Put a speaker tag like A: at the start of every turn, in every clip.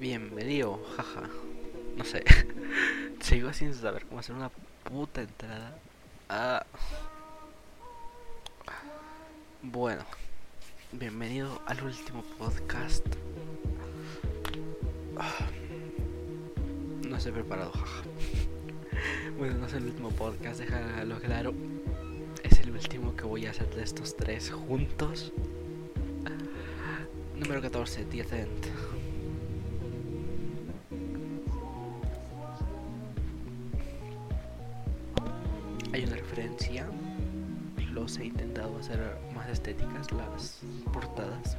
A: Bienvenido, jaja. No sé. Sigo sin saber cómo hacer una puta entrada. Ah. Bueno, bienvenido al último podcast. Ah. No estoy preparado, jaja. Bueno, no es el último podcast, déjalo claro. Es el último que voy a hacer de estos tres juntos. Número 14, 10 End. Las portadas.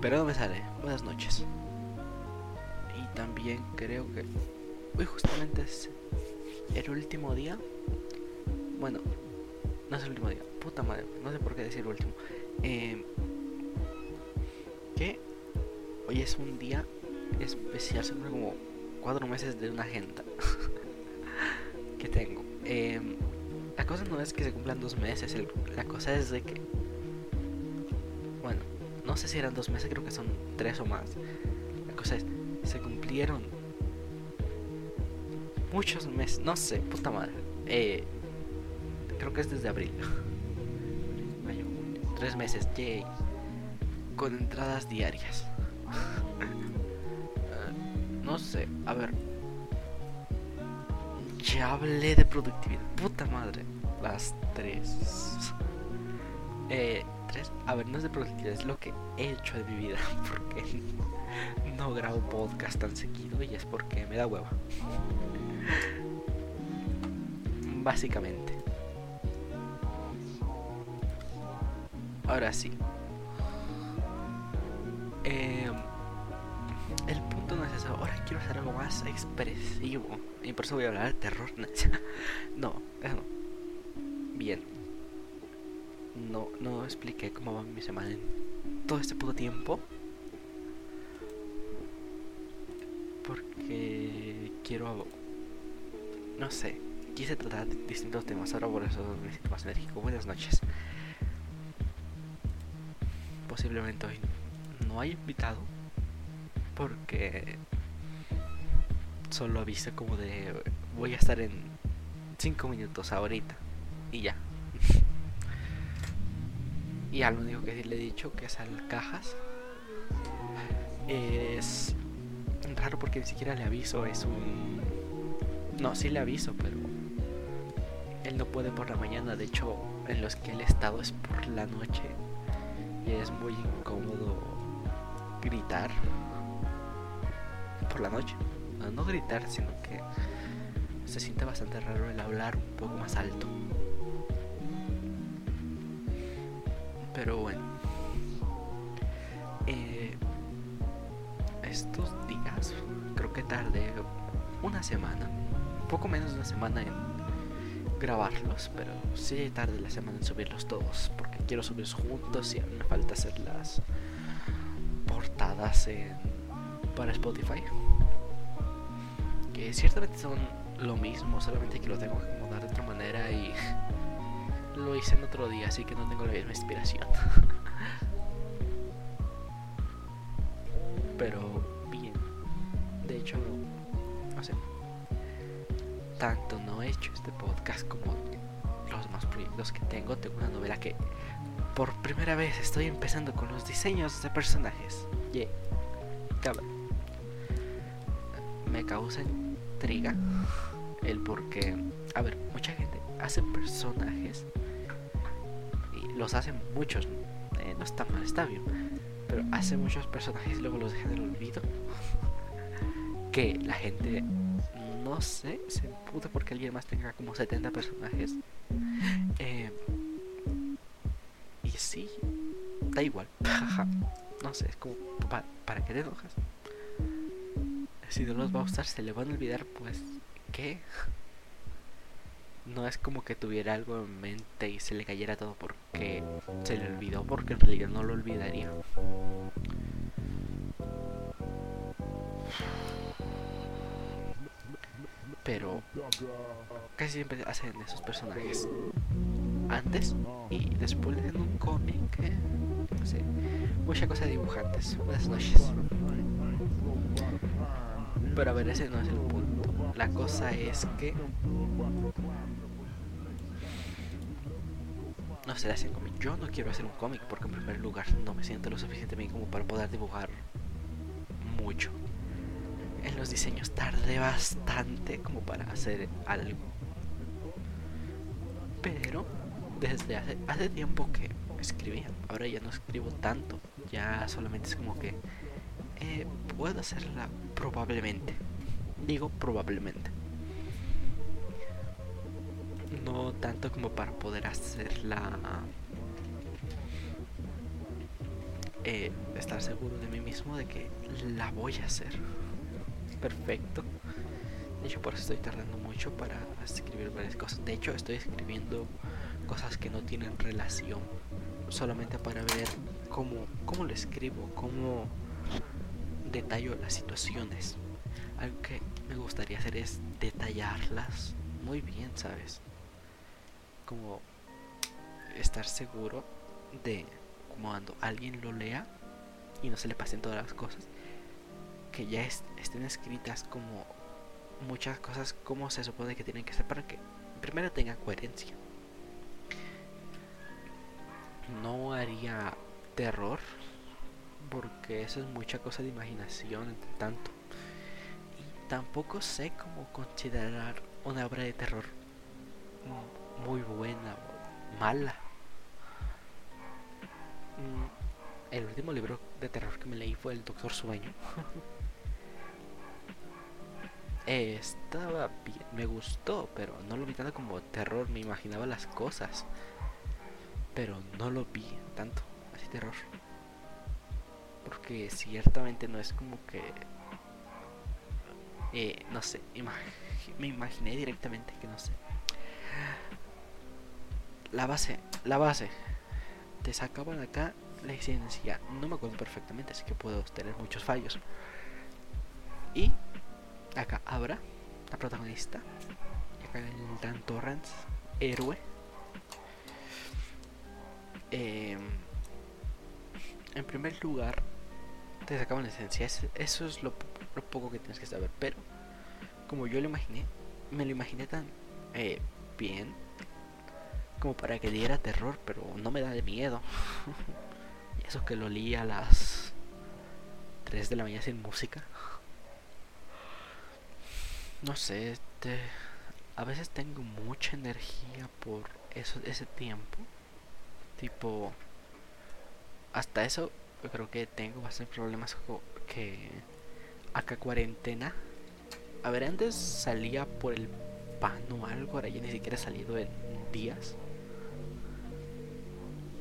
A: Pero no me sale. Buenas noches. Y también creo que hoy justamente es el último día. Bueno, no es el último día. Puta madre, no sé por qué decir último. Eh, que hoy es un día especial, siempre como cuatro meses de una agenda no es que se cumplan dos meses, la cosa es de que, bueno, no sé si eran dos meses, creo que son tres o más. La cosa es, se cumplieron muchos meses, no sé, puta madre. Eh, creo que es desde abril. Mayo, tres meses, yay. Con entradas diarias. uh, no sé, a ver. Ya hablé de productividad. Puta madre. Las tres. Eh, tres. A ver, no es de productividad, es lo que he hecho de mi vida. Porque no grabo podcast tan seguido y es porque me da hueva. Básicamente. Ahora sí. Eh, el punto no es eso. Ahora quiero hacer algo más expresivo. Y por eso voy a hablar de terror. no. Expliqué cómo va mi semana en todo este puto tiempo. Porque quiero... No sé. Quise tratar distintos temas. Ahora por eso me siento más enérgico. Buenas noches posiblemente hoy no hay invitado porque solo avisa como de voy a estar en 5 minutos ahorita y ya. Y ya lo único que le he dicho que es al cajas es raro porque ni siquiera le aviso, es un no, sí le aviso, pero él no puede por la mañana, de hecho en los que él estado es por la noche y es muy incómodo gritar por la noche. No, no, gritar, sino que se siente bastante raro el hablar un poco más alto. Semana, poco menos de una semana en grabarlos, pero sí tarde la semana en subirlos todos, porque quiero subirlos juntos y a mí me falta hacer las portadas en, para Spotify. Que ciertamente son lo mismo, solamente que lo tengo que acomodar de otra manera y lo hice en otro día, así que no tengo la misma inspiración. podcast como los demás proyectos que tengo. Tengo una novela que por primera vez estoy empezando con los diseños de personajes. Yeah. Me causa intriga el por qué. A ver, mucha gente hace personajes y los hacen muchos. Eh, no está mal, está bien. Pero hace muchos personajes y luego los deja en el olvido. que la gente no sé, se puta porque alguien más tenga como 70 personajes. Eh, y sí, da igual. no sé, es como, ¿para, ¿para qué te enojas? Si no los va a usar, se le van a olvidar, pues, ¿qué? No es como que tuviera algo en mente y se le cayera todo porque se le olvidó, porque en realidad no lo olvidaría. Pero casi siempre hacen esos personajes antes y después en un cómic, no sé, mucha cosa de dibujantes. Buenas noches. Pero a ver, ese no es el punto. La cosa es que no se le hacen cómic. Yo no quiero hacer un cómic porque en primer lugar no me siento lo suficiente bien como para poder dibujar mucho. En los diseños tardé bastante como para hacer algo. Pero desde hace, hace tiempo que escribía. Ahora ya no escribo tanto. Ya solamente es como que eh, puedo hacerla probablemente. Digo probablemente. No tanto como para poder hacerla... Eh, estar seguro de mí mismo de que la voy a hacer. Perfecto. De hecho, por eso estoy tardando mucho para escribir varias cosas. De hecho, estoy escribiendo cosas que no tienen relación. Solamente para ver cómo, cómo lo escribo, cómo detallo las situaciones. Algo que me gustaría hacer es detallarlas muy bien, ¿sabes? Como estar seguro de cuando alguien lo lea y no se le pasen todas las cosas, que ya estén escritas como muchas cosas como se supone que tienen que ser para que primero tenga coherencia. No haría terror porque eso es mucha cosa de imaginación entre tanto. Y tampoco sé cómo considerar una obra de terror muy buena o mala. El último libro de terror que me leí fue El Doctor Sueño. Estaba bien, me gustó, pero no lo vi tanto como terror, me imaginaba las cosas. Pero no lo vi tanto, así terror. Porque ciertamente no es como que... Eh, no sé, me imaginé directamente que no sé. La base, la base. Te sacaban acá la licencia. No me acuerdo perfectamente, así que puedo tener muchos fallos. Y acá Abra, la protagonista. Y acá el Dan Torrance, héroe. Eh, en primer lugar, te sacaban la esencia. Eso es lo, poco que tienes que saber. Pero, como yo lo imaginé, me lo imaginé tan eh, bien como para que diera terror, pero no me da de miedo. y eso que lo leí a las 3 de la mañana sin música. No sé, este. A veces tengo mucha energía por eso, ese tiempo. Tipo. Hasta eso yo creo que tengo bastantes problemas que acá cuarentena. A ver, antes salía por el pan o algo, ahora ya ni siquiera he salido en días.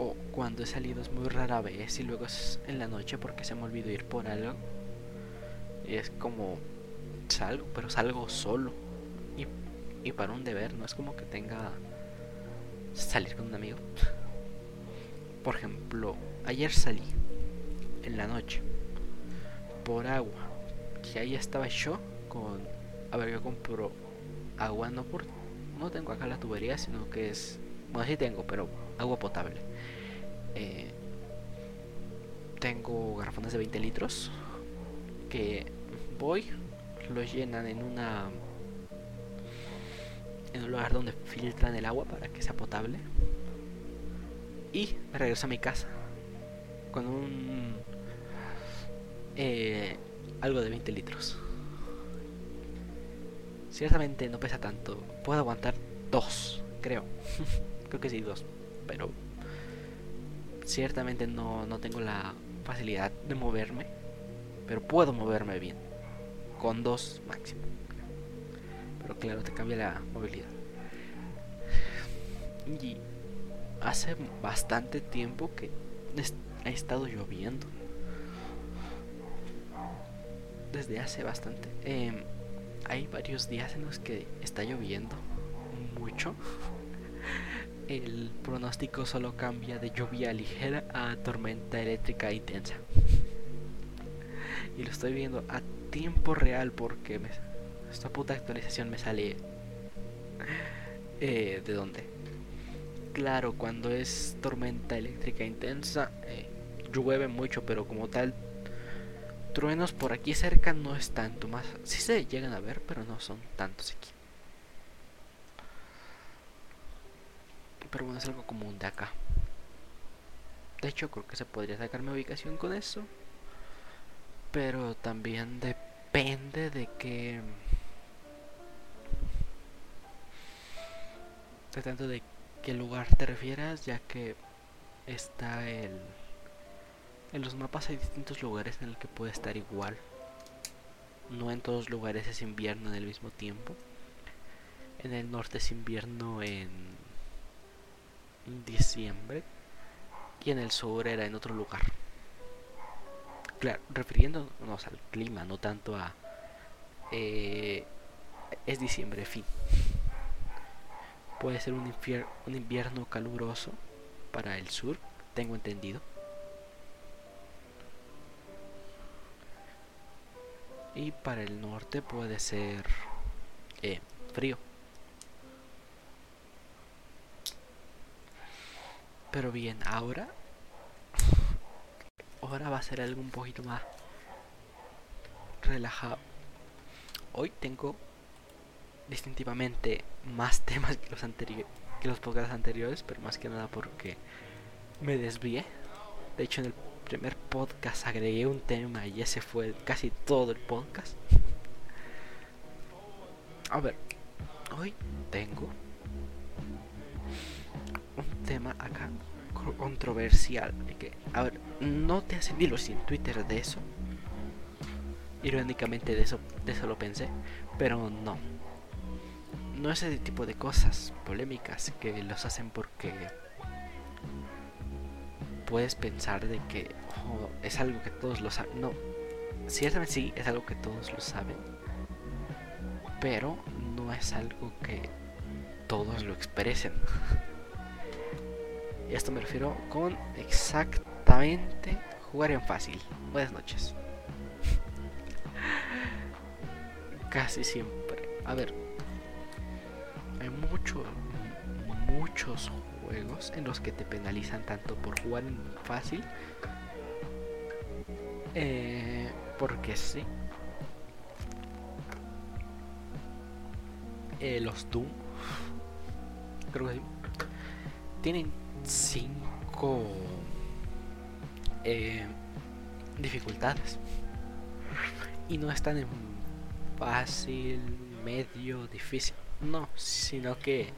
A: O cuando he salido es muy rara vez y luego es en la noche porque se me olvidó ir por algo. Y es como salgo, pero salgo solo. Y, y para un deber, no es como que tenga salir con un amigo. Por ejemplo, ayer salí en la noche por agua. Que ahí estaba yo con. A ver, yo compro agua no por. No tengo acá la tubería, sino que es. Bueno, sí tengo, pero agua potable. Eh, tengo garrafones de 20 litros que voy, los llenan en una en un lugar donde filtran el agua para que sea potable y me regreso a mi casa con un eh, algo de 20 litros. Ciertamente no pesa tanto. Puedo aguantar dos, creo. creo que sí, dos. Pero ciertamente no, no tengo la facilidad de moverme. Pero puedo moverme bien. Con dos máximo. Pero claro, te cambia la movilidad. Y hace bastante tiempo que ha estado lloviendo. Desde hace bastante. Em, hay varios días en los que está lloviendo mucho. El pronóstico solo cambia de lluvia ligera a tormenta eléctrica intensa. Y lo estoy viendo a tiempo real porque esta puta actualización me sale... Eh, ¿De dónde? Claro, cuando es tormenta eléctrica intensa, eh, llueve mucho, pero como tal, truenos por aquí cerca no es tanto más. Sí se llegan a ver, pero no son tantos aquí. Pero bueno, es algo común de acá. De hecho, creo que se podría sacar mi ubicación con eso. Pero también depende de que... De tanto de qué lugar te refieras, ya que está el... En los mapas hay distintos lugares en el que puede estar igual. No en todos lugares es invierno en el mismo tiempo. En el norte es invierno en diciembre y en el sur era en otro lugar. Claro, refiriéndonos al clima, no tanto a... Eh, es diciembre, fin. Puede ser un, un invierno caluroso para el sur, tengo entendido. Y para el norte puede ser eh, frío. Pero bien, ahora. Ahora va a ser algo un poquito más relajado. Hoy tengo distintivamente más temas que los anteriores que los podcasts anteriores, pero más que nada porque me desvié. De hecho, en el primer podcast agregué un tema y ese fue casi todo el podcast. A ver, hoy tengo un tema acá controversial. Que, a ver, no te hacen hilos en Twitter de eso. Irónicamente de eso, de eso lo pensé, pero no. No ese tipo de cosas polémicas que los hacen porque puedes pensar de que es algo que todos lo saben. No, ciertamente sí, es algo que todos lo saben, pero no es algo que todos lo expresen. Y esto me refiero con exactamente jugar en fácil. Buenas noches. Casi siempre. A ver. Hay muchos, muchos juegos en los que te penalizan tanto por jugar en fácil. Eh, porque sí. Eh, los Doom. Creo que sí. Tienen cinco eh, dificultades. Y no están en fácil, medio, difícil. No, sino que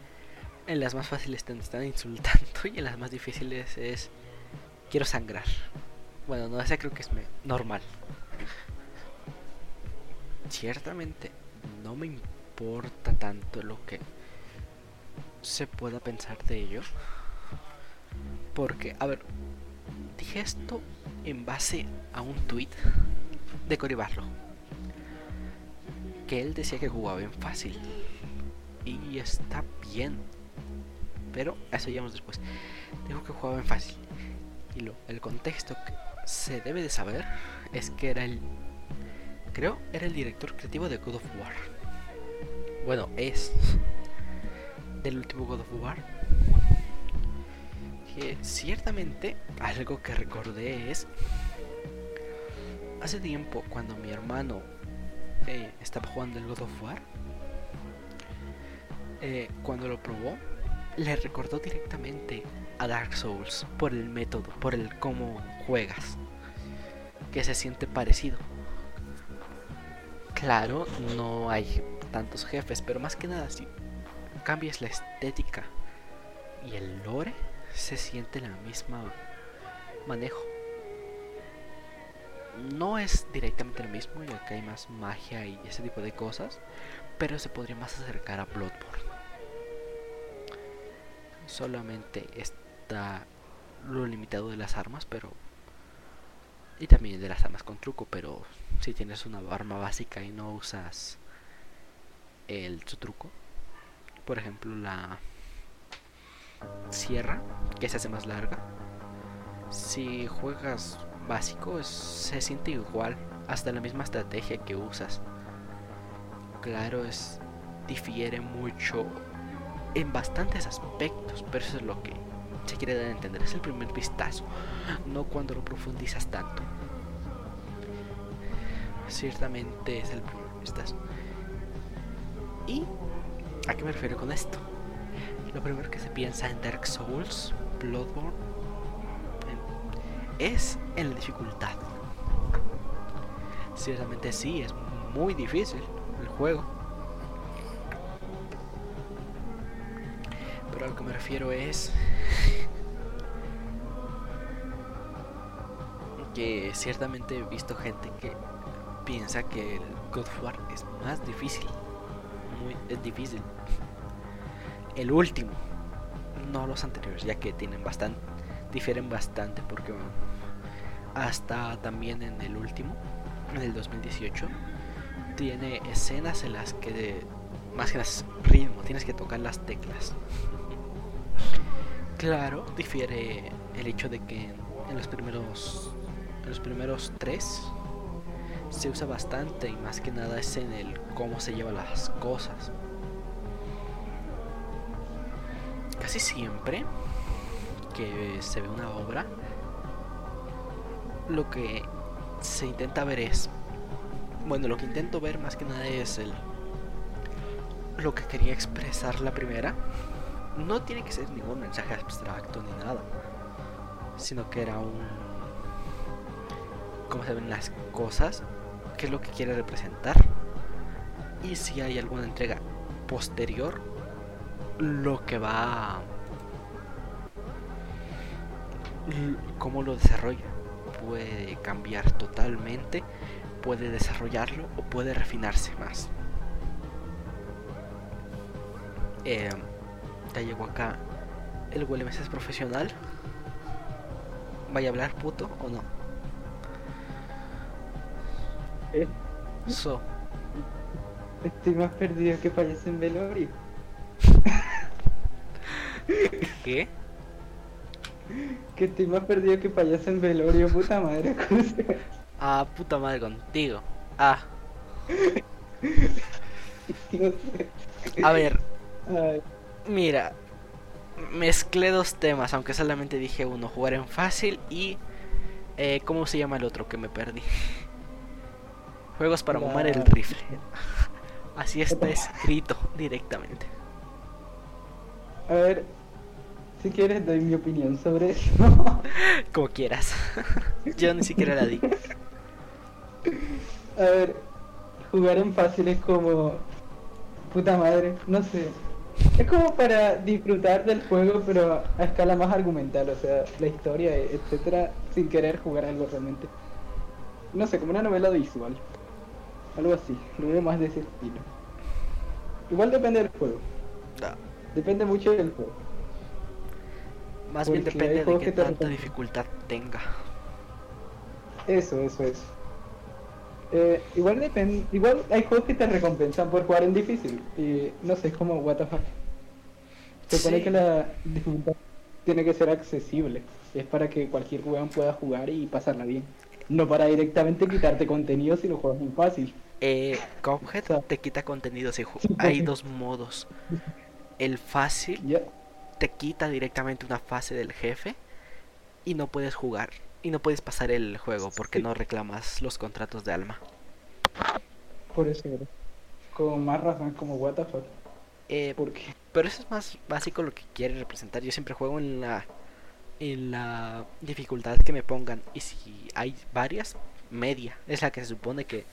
A: en las más fáciles te están insultando y en las más difíciles es quiero sangrar. Bueno, no, esa creo que es normal. Ciertamente no me importa tanto lo que se pueda pensar de ello. Porque, a ver, dije esto en base a un tweet de Cory. Que él decía que jugaba en fácil. Y está bien. Pero eso llegamos después. Dijo que jugaba en fácil. Y lo, el contexto que se debe de saber es que era el. Creo era el director creativo de God of War. Bueno, es del último God of War que ciertamente algo que recordé es hace tiempo cuando mi hermano eh, estaba jugando el God of War eh, cuando lo probó le recordó directamente a Dark Souls por el método por el cómo juegas que se siente parecido. Claro no hay tantos jefes pero más que nada si cambias la estética y el lore se siente la misma manejo. No es directamente lo mismo, ya que hay más magia y ese tipo de cosas, pero se podría más acercar a Bloodborne. Solamente está lo limitado de las armas, pero y también de las armas con truco, pero si tienes una arma básica y no usas el su truco, por ejemplo la sierra, que se hace más larga. Si juegas básico, se siente igual, hasta la misma estrategia que usas. Claro, es difiere mucho en bastantes aspectos, pero eso es lo que se quiere dar a entender, es el primer vistazo, no cuando lo profundizas tanto. Ciertamente es el primer vistazo. ¿Y a qué me refiero con esto? Lo primero que se piensa en Dark Souls, Bloodborne, es en la dificultad. Ciertamente sí, es muy difícil el juego. Pero a lo que me refiero es que ciertamente he visto gente que piensa que el God War es más difícil. Muy es difícil. El último, no los anteriores, ya que tienen bastante difieren bastante porque hasta también en el último, en el 2018, tiene escenas en las que de, más que las ritmo, tienes que tocar las teclas. Claro, difiere el hecho de que en los primeros en los primeros tres se usa bastante y más que nada es en el cómo se llevan las cosas. Casi siempre que se ve una obra, lo que se intenta ver es, bueno, lo que intento ver más que nada es el lo que quería expresar la primera. No tiene que ser ningún mensaje abstracto ni nada, sino que era un cómo se ven las cosas, qué es lo que quiere representar y si hay alguna entrega posterior lo que va cómo lo desarrolla. Puede cambiar totalmente, puede desarrollarlo o puede refinarse más. Eh, ya llegó acá el WLMS es profesional. ¿Vaya a hablar puto o no?
B: Eh.
A: So.
B: Estoy más perdido que fallece en velorio.
A: ¿Qué?
B: Que estoy más perdido que payaso en velorio, puta madre.
A: Ah, puta madre contigo. Ah.
B: no sé.
A: A ver,
B: Ay,
A: mira. Mezclé dos temas, aunque solamente dije uno, jugar en fácil y... Eh, ¿Cómo se llama el otro que me perdí? Juegos para
B: La-
A: mamar el rifle. Así está escrito directamente.
B: A ver, si quieres doy mi opinión sobre eso.
A: Como quieras. Yo ni siquiera la di.
B: A ver, jugar en fácil es como... Puta madre, no sé. Es como para disfrutar del juego, pero a escala más argumental, o sea, la historia, etcétera, sin querer jugar algo realmente. No sé, como una novela visual. Algo así, lo veo más de ese estilo. Igual depende del juego,
A: No,
B: depende mucho del juego.
A: Más bien
B: Porque
A: depende de
B: que te
A: tanta dificultad tenga.
B: Eso, eso, eso. Eh, igual depende, igual hay juegos que te recompensan por jugar en difícil. Y no sé, es como what the fuck. Se supone
A: Sí.
B: que la dificultad tiene que ser accesible. Es para que cualquier weón pueda jugar y pasarla bien. No para directamente quitarte contenido si lo juegas en fácil.
A: Eh, Cuphead
B: O sea,
A: te quita contenido si
B: sí,
A: Hay
B: sí.
A: dos modos. El fácil te quita directamente una fase del jefe y no puedes jugar. Y no puedes pasar el juego porque
B: Sí.
A: no reclamas los contratos de alma.
B: Por eso. Con más razón, como what the fuck.
A: Eh,
B: ¿Por qué?
A: pero eso es más básico lo que quiere representar. Yo siempre juego en la en la dificultad que me pongan y si hay varias, media es la que se supone que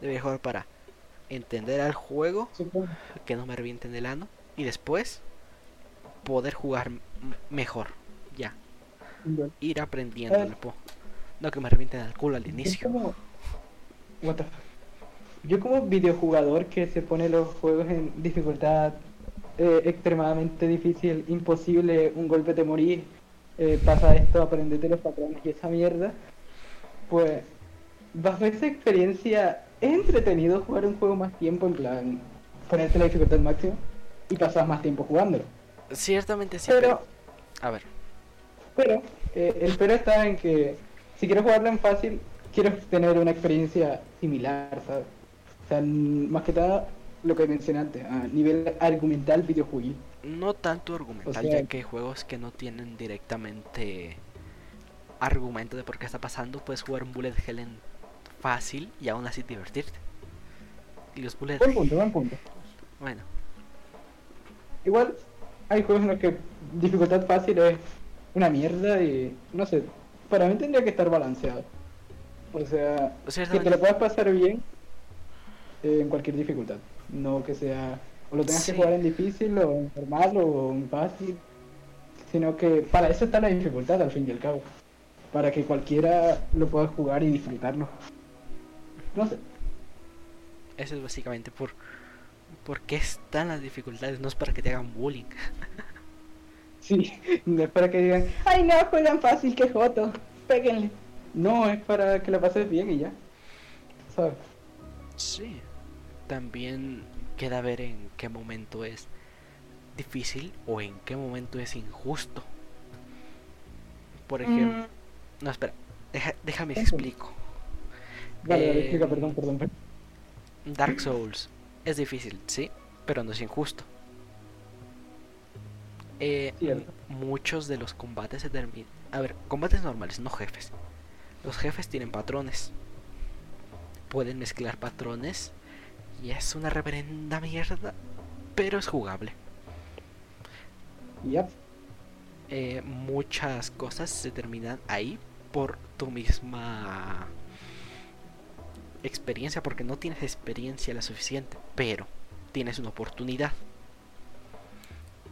A: debe jugar para entender al juego,
B: Supongo.
A: que no me revienten el ano y después poder jugar mejor. Ya, ir aprendiendo.
B: ver.
A: No que me revienten al culo al inicio.
B: como... What the. Yo como videojugador que se pone los juegos en dificultad eh, extremadamente difícil, imposible, un golpe te morir, eh, pasa esto, aprendete los patrones y esa mierda, pues bajo esa experiencia es entretenido jugar un juego más tiempo, en plan, ponerte la dificultad máxima y pasar más tiempo jugándolo.
A: Ciertamente sí,
B: Pero
A: pero... A ver,
B: Pero eh, el pero está en que si quiero jugarlo en fácil, quiero tener una experiencia similar, ¿sabes? O sea, más que nada lo que mencioné antes, a nivel argumental videojuego.
A: No tanto argumental,
B: O sea-
A: ya que hay juegos que no tienen directamente argumento de por qué está pasando. Puedes jugar un bullet hell en fácil y aún así divertirte. Y los bullet
B: Buen punto, buen punto.
A: bueno,
B: Igual hay juegos en los que dificultad fácil es una mierda y no sé, para mí tendría que estar balanceado. O sea, que te lo puedas pasar bien eh, en cualquier dificultad. No que sea, o lo tengas
A: Sí.
B: que jugar en difícil o en normal o en fácil. Sino que para eso está la dificultad al fin y al cabo. Para que cualquiera lo pueda jugar y disfrutarlo. No sé.
A: eso es básicamente por por qué están las dificultades, no es para que te hagan bullying.
B: Sí, no es para que digan, ay no, juegan fácil, que joto, péguenle. No, es para que la pases bien y ya. ¿Sabes?
A: Sí. También queda ver en qué momento es difícil o en qué momento es injusto. Por ejemplo, no espera, deja- déjame
B: Ujú.
A: explico.
B: Vale, vale,
A: Eh,
B: explica, perdón, perdón. perdón.
A: Dark Souls es difícil, sí, pero no es injusto. Eh, muchos de los combates se terminan. A ver, combates normales, no jefes. Los jefes tienen patrones. Pueden mezclar patrones. Y es una reverenda mierda. Pero es jugable.
B: Yep.
A: Eh, muchas cosas se terminan ahí por tu misma experiencia. Porque no tienes experiencia la suficiente. Pero tienes una oportunidad.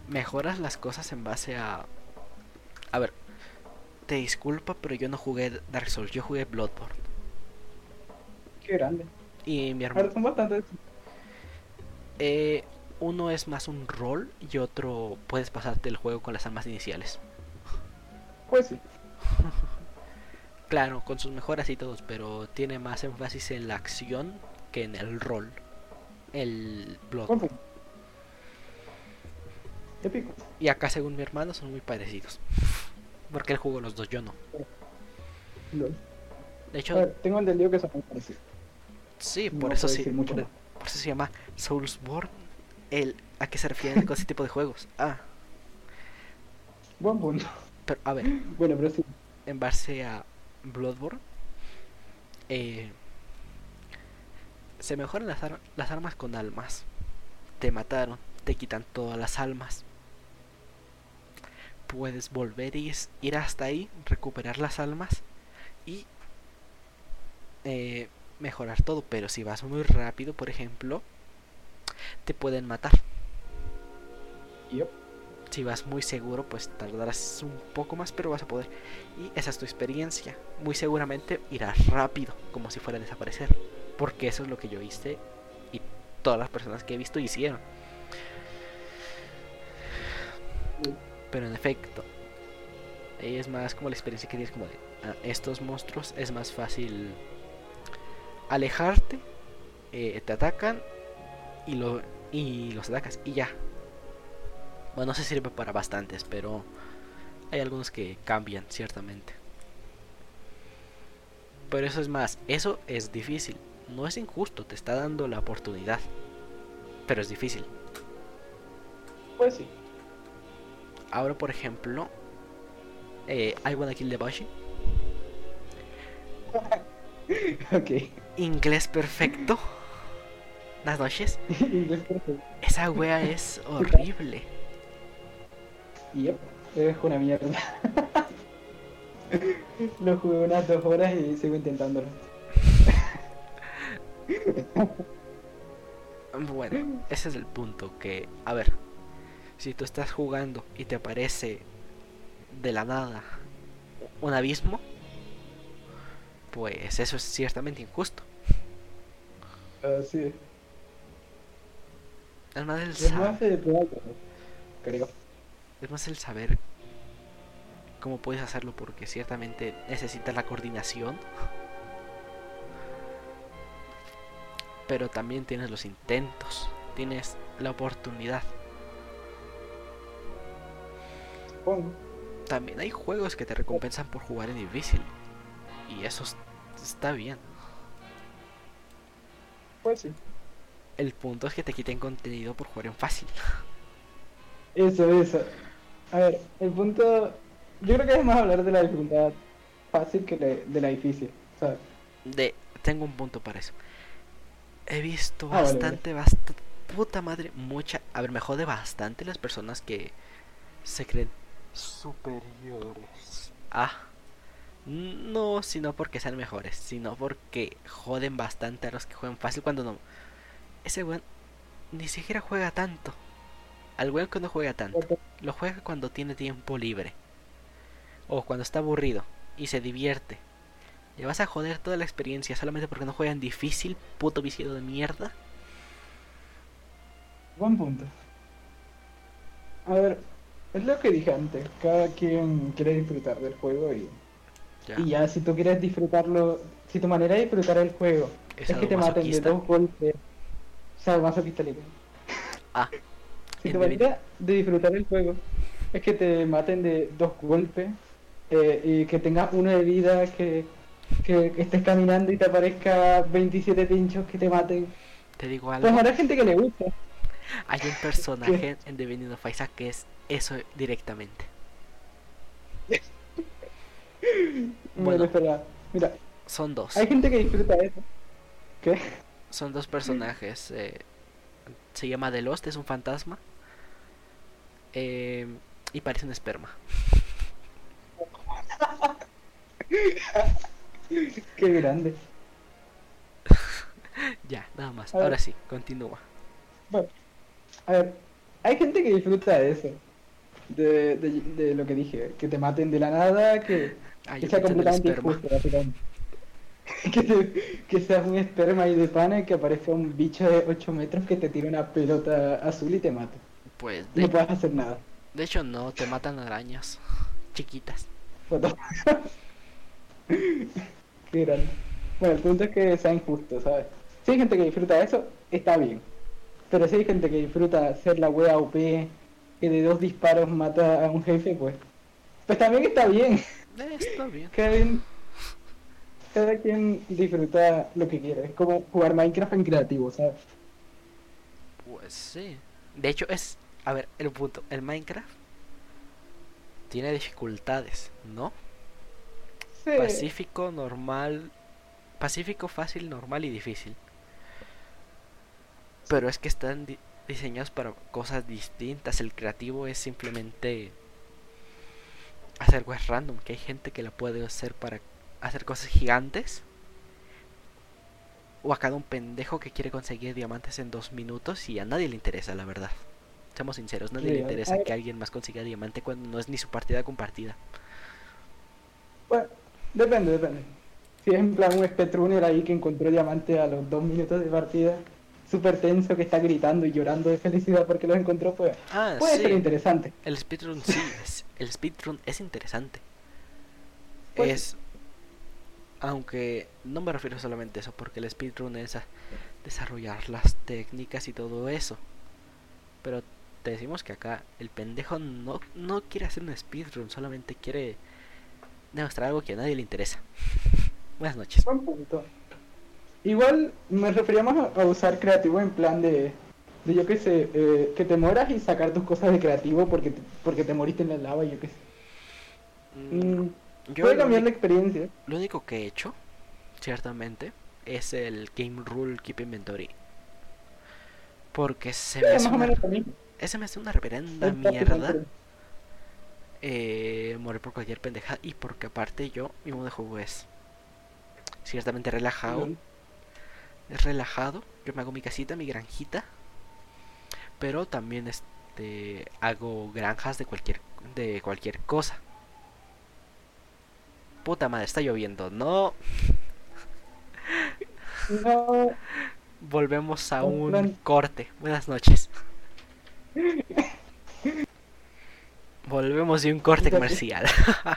A: Mejoras las cosas en base a... A ver, te disculpa, pero yo no jugué Dark Souls, yo jugué Bloodborne.
B: Qué grande.
A: Y mi hermano...
B: son bastantes.
A: Eh, uno es más un rol y otro puedes pasarte el juego con las armas iniciales.
B: Pues sí.
A: Claro, con sus mejoras y todos, pero tiene más énfasis en la acción que en el rol. El
B: punto. Épico.
A: Y acá, según mi hermano, son muy parecidos. Porque él jugó los dos, yo no. De hecho,
B: ver, tengo el del lío que son muy parecidos.
A: sí,
B: no
A: por eso sí.
B: mucho
A: por eso se llama Soulsborne. El, ¿A qué se refieren con ese tipo de juegos? Ah,
B: Buen punto.
A: pero a ver,
B: Bueno, pero sí.
A: en base a Bloodborne, eh, se mejoran las, las armas con almas. Te mataron, te quitan todas las almas. Puedes volver y ir hasta ahí, recuperar las almas y eh, mejorar todo. Pero si vas muy rápido, por ejemplo, te pueden matar.
B: Yep.
A: Si vas muy seguro, pues tardarás un poco más, pero vas a poder. Y esa es tu experiencia. Muy seguramente irás rápido, como si fuera a desaparecer. Porque eso es lo que yo hice y todas las personas que he visto hicieron. Pero en efecto, es más como la experiencia que tienes como de "Ah, estos monstruos es más fácil alejarte, eh, te atacan y, lo, y los atacas y ya. Bueno, no se sirve para bastantes, pero hay algunos que cambian, ciertamente. Pero eso es más, eso es difícil. No es injusto, te está dando la oportunidad. Pero es difícil.
B: Pues sí.
A: Ahora, por ejemplo, eh, I Wanna Kill the Banshee.
B: ok.
A: Inglés perfecto. Las noches.
B: Inglés perfecto.
A: Esa wea es horrible.
B: Yep. Es una mierda. Lo jugué unas dos horas y sigo intentándolo.
A: Bueno, ese es el punto que, a ver, si tú estás jugando y te aparece de la nada un abismo, pues eso es ciertamente injusto.
B: Así es.
A: Es más el,
B: Es
A: sa-
B: más de prueba, creo.
A: Es más el saber cómo puedes hacerlo porque ciertamente necesitas la coordinación. Pero también tienes los intentos, tienes la oportunidad.
B: Supongo.
A: También hay juegos que te recompensan por jugar en difícil. Y eso es- está bien.
B: Pues sí.
A: El punto es que te quiten contenido por jugar en fácil.
B: Eso, eso. A ver, el punto. Yo creo que es más hablar de la dificultad fácil que de, de la difícil. ¿sabes?
A: De, tengo un punto para eso. He visto
B: Ah, vale,
A: bastante, bastante, puta madre, mucha, a ver, me jode bastante las personas que se creen superiores. Ah, no, sino porque sean mejores, sino porque joden bastante a los que juegan fácil cuando no. Ese weón ni siquiera juega tanto. Al weón que no juega tanto, lo juega cuando tiene tiempo libre. O cuando está aburrido y se divierte. ¿Le vas a joder toda la experiencia solamente porque no juegan difícil, puto viciado de mierda?
B: Buen punto. A ver, es lo que dije antes. Cada quien quiere disfrutar del juego y,
A: Ya.
B: y ya si tú quieres disfrutarlo, si tu manera de disfrutar el juego
A: ¿Es
B: es, que te maten de dos golpes, o sea, masoquista libre.
A: Ah, En
B: tu manera de disfrutar el juego es que te maten de dos golpes eh, y que tengas uno de vida, que, que estés caminando y te aparezca 27 pinchos que te maten.
A: te digo
B: Pues
A: algo.
B: habrá gente que le gusta.
A: Hay un personaje en The Binding of Isaac que es eso directamente.
B: Bueno,
A: Bueno.
B: espera. Mira,
A: Son dos.
B: hay gente que disfruta eso. ¿Qué?
A: Son dos personajes. eh, se llama The Lost, es un fantasma. Eh, y parece un esperma.
B: Qué grande.
A: Ya, nada más.
B: A ver.
A: Ahora sí, continúa.
B: Bueno, a ver, hay gente que disfruta de eso. De, de, de lo que dije, que te maten de la nada, que,
A: Ah,
B: que sea completamente injusto, básicamente. Que, te- que seas un esperma y de pana y que aparezca un bicho de 8 metros que te tire una pelota azul y te mate.
A: Pues
B: No
A: de,
B: puedes hacer nada.
A: de hecho no, te matan arañas chiquitas.
B: Qué grande. Bueno, el punto es que sea injusto, ¿sabes? Si hay gente que disfruta de eso, está bien. Pero si hay gente que disfruta ser la wea OP, que de dos disparos mata a un jefe, pues. Pues también está bien.
A: Eh, está bien.
B: Cada quien, cada quien disfruta lo que quiere. Es como jugar Minecraft en creativo, ¿sabes?
A: Pues sí. De hecho es, a ver, el punto, el Minecraft tiene dificultades, ¿no?
B: Sí.
A: Pacífico, normal, pacífico, fácil, normal y difícil. Pero es que están di- diseñados para cosas distintas. El creativo es simplemente hacer cosas random, que hay gente que la puede hacer para hacer cosas gigantes. O a cada un pendejo que quiere conseguir diamantes en dos minutos y a nadie le interesa, la verdad. Seamos sinceros, nadie
B: Sí,
A: le interesa que alguien más consiga diamante cuando no es ni su partida compartida.
B: Bueno, depende, depende. Si es en plan un speedrunner ahí que encontró diamante a los dos minutos de partida, súper tenso, que está gritando y llorando de felicidad porque los encontró, pues
A: Ah,
B: puede
A: sí.
B: ser interesante.
A: El speedrun sí, es- el speedrun es interesante.
B: Pues-
A: Es aunque no me refiero solamente a eso, porque el speedrun es a desarrollar las técnicas y todo eso. Pero te decimos que acá el pendejo no, no quiere hacer un speedrun, solamente quiere demostrar algo que a nadie le interesa. Buenas noches.
B: Buen punto. Igual me refería más a, a usar creativo en plan de, de yo qué sé, eh, que te mueras y sacar tus cosas de creativo porque te, porque te moriste en la lava, yo qué sé.
A: Mm,
B: Mm,
A: yo
B: puede cambiar la experiencia.
A: Lo único que he hecho, ciertamente, es el Game Rule Keep Inventory. Porque se me hace
B: más o menos.
A: Ese me hace una reverenda mierda eh, morir por cualquier pendeja. Y porque aparte yo, mi modo de juego es ciertamente relajado. Es relajado. Yo me hago mi casita, mi granjita. Pero también este hago granjas de cualquier de cualquier cosa. Puta madre, está lloviendo. No.
B: No,
A: Volvemos a
B: Un
A: corte. Buenas noches. Volvemos de un corte comercial.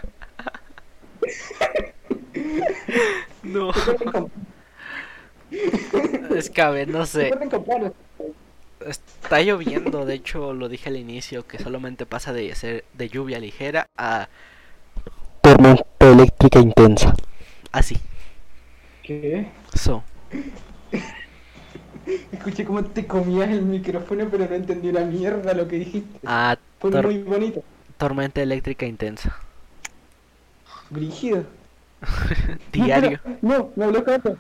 A: no, es que a ver, no sé. Está lloviendo, de hecho lo dije al inicio que solamente pasa de ser de lluvia ligera a tormenta eléctrica intensa. Así.
B: ¿Qué?
A: So.
B: Escuché cómo te comías el micrófono, pero no entendí una mierda lo que dijiste.
A: Ah,
B: Fue muy bonito.
A: Tormenta eléctrica intensa.
B: Brígido.
A: Diario.
B: No, me habló Carlos.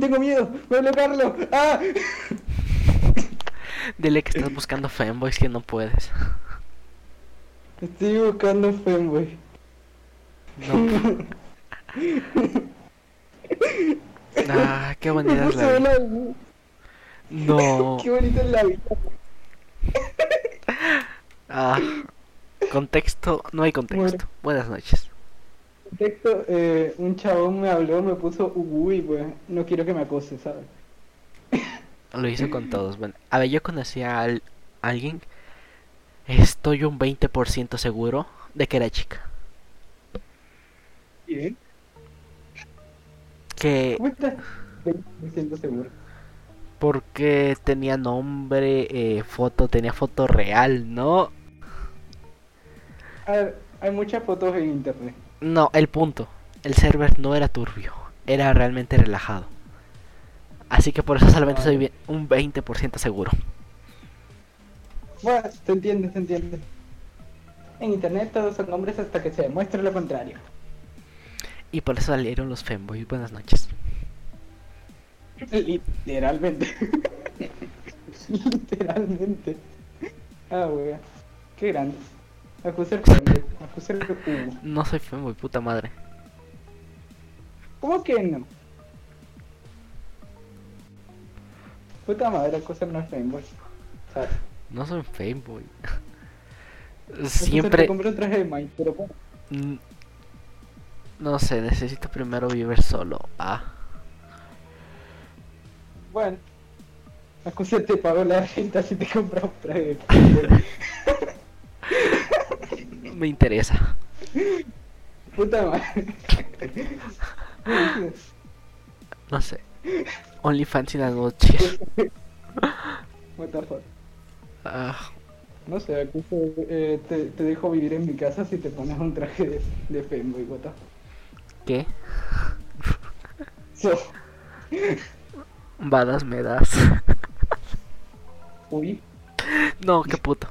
B: Tengo miedo. Me habló Carlos. ¡Ah!
A: Dile que estás buscando fanboys que no puedes.
B: Estoy buscando Femboy.
A: No. Ah, qué bonita es la vida. No.
B: Qué bonita es la vida.
A: Ah, contexto, no hay contexto. Buenas noches.
B: Texto, eh, un chabón me habló, me puso uy, pues no quiero que me acose, ¿sabes?
A: Lo hizo con todos. Bueno, a ver, yo conocí a al- alguien. Estoy un 20% seguro de que era chica.
B: Bien.
A: Que
B: ¿Cómo estás? 20% seguro.
A: Porque tenía nombre, eh, foto, tenía foto real, ¿no?
B: A ver, hay muchas fotos en internet.
A: No, el punto. El server no era turbio. Era realmente relajado. Así que por eso solamente soy un 20% seguro.
B: Bueno, se entiende, se entiende. En internet todos son hombres hasta que se demuestre lo contrario.
A: Y por eso salieron los femboys. Buenas noches.
B: Literalmente. Literalmente. Ah, wea. Qué grande. Acusar uh.
A: No soy femboy, puta madre.
B: ¿Cómo que no? Puta madre, acusar no es fanboy. ¿Sabes?
A: No soy.
B: Acusar
A: Siempre...
B: compré un traje de Mike, pero
A: No sé, necesito primero vivir solo. Ah.
B: Bueno. Acusar te pagó la renta si te compras un traje.
A: Me interesa.
B: Puta madre.
A: No sé. OnlyFans en la noche.
B: What the fuck.
A: Ah,
B: No sé, aquí eh, te, te dejo vivir en mi casa si te pones un traje de, de femboy, what the
A: ¿Qué?
B: So,
A: Badas me das.
B: uy.
A: No, qué puto.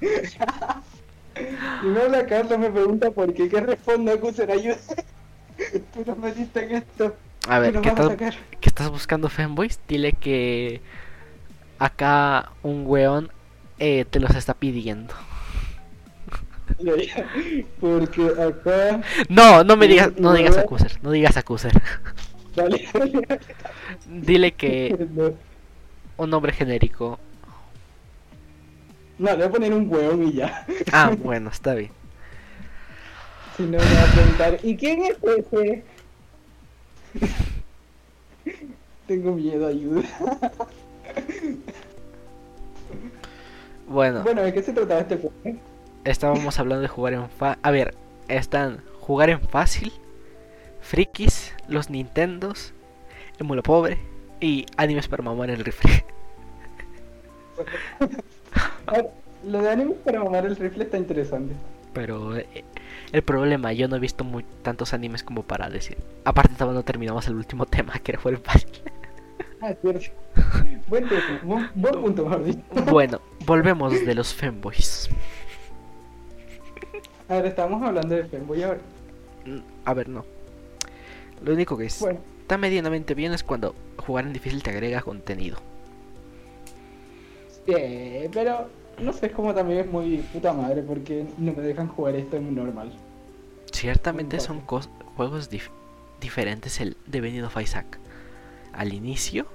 B: Y me habla Carlos, me pregunta por qué, ¿qué respondo? Acusar ayuda. Tú nos metiste en esto.
A: A ver,
B: ¿Qué nos
A: ¿qué
B: vas a
A: estás, estás buscando fanboys? Dile que acá un weón eh, te los está pidiendo.
B: Porque acá.
A: No, no me digas, no digas acuser, no digas acuser.
B: Dale, dale.
A: Dile que
B: No,
A: un nombre genérico.
B: No, le voy a poner un hueón y ya.
A: Ah, bueno, está bien.
B: Si no, me va a preguntar, ¿y quién es ese? Tengo miedo, ayuda.
A: Bueno,
B: Bueno, ¿de qué se trataba este juego?
A: estábamos hablando de jugar en fa... A ver, están jugar en fácil, frikis, los Nintendos, emulo pobre y animes para mamar el rifle.
B: Lo de anime para mamar el rifle está interesante.
A: Pero eh, el problema, yo no he visto muy, tantos animes como para decir. Aparte, no terminamos el último tema, que era jugar en fácil.
B: Ah, cierto. buen, tema, buen, buen punto, dicho.
A: Bueno, volvemos de los femboys.
B: A ver, estábamos hablando de Femboy ahora.
A: Mm, A ver, no. Lo único que es-
B: Bueno,
A: está medianamente bien es cuando jugar en difícil te agrega contenido.
B: eh, pero no sé, es como también es muy puta madre porque no me dejan jugar esto en normal.
A: Ciertamente son cos- juegos dif- diferentes el de Binding of Isaac. Al inicio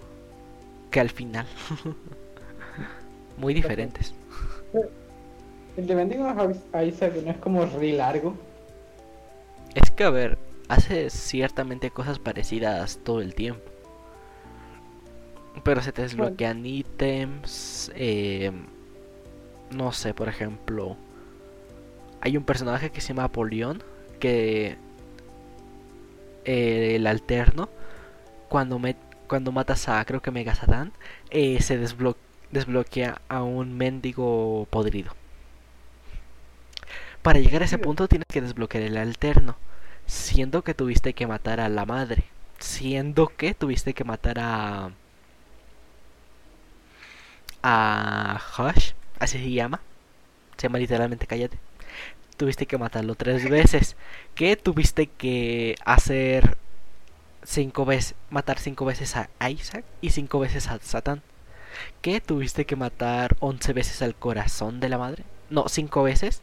A: que al final. Muy diferentes.
B: El de Bending of Isaac no es como re largo.
A: Es que, a ver, hace ciertamente cosas parecidas todo el tiempo. Pero se te desbloquean ítems. eh, no sé, por ejemplo. Hay un personaje que se llama Apolión. Que. eh, el alterno. Cuando, me, cuando matas a, creo que Mega Satan. eh, se desblo- desbloquea a un mendigo podrido. Para llegar a ese punto tienes que desbloquear el alterno. Siendo que tuviste que matar a la madre. Siendo que tuviste que matar a. A Hush, así se llama. se llama literalmente cállate. Tuviste que matarlo tres veces. ¿Qué tuviste que hacer cinco veces, matar cinco veces a Isaac y cinco veces a Satán? ¿Qué tuviste que matar once veces al corazón de la madre? No, cinco veces.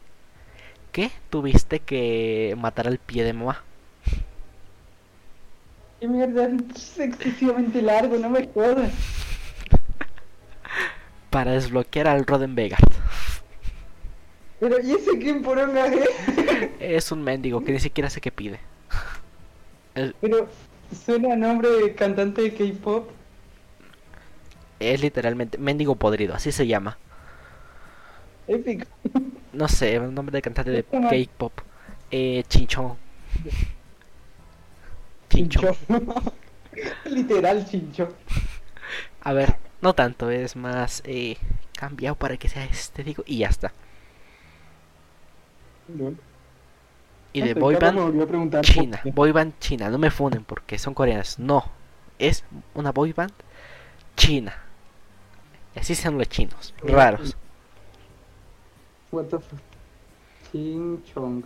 A: ¿Qué tuviste que matar al pie de mamá?
B: Qué mierda, es excesivamente largo, no me jodas.
A: Para desbloquear al Rodenvegard.
B: Pero, ¿y ese quién por un
A: Es un mendigo que ni siquiera sé qué pide. El-
B: Pero, suena a nombre de cantante de K-pop.
A: es literalmente mendigo podrido, así se llama.
B: Épico.
A: No sé, el nombre de cantante de. K-pop. Eh, Chinchón. Chinchón.
B: Literal chincho.
A: A ver, no tanto, es más eh, cambiado para que sea estético y ya está. Y de
B: No sé,
A: boy
B: Carlos
A: band
B: me volvió a preguntar por
A: China,
B: qué.
A: boy band China, no me funen porque son coreanas, no, es una boy band China. Y así son los chinos, raros.
B: What the fuck. Chinchong.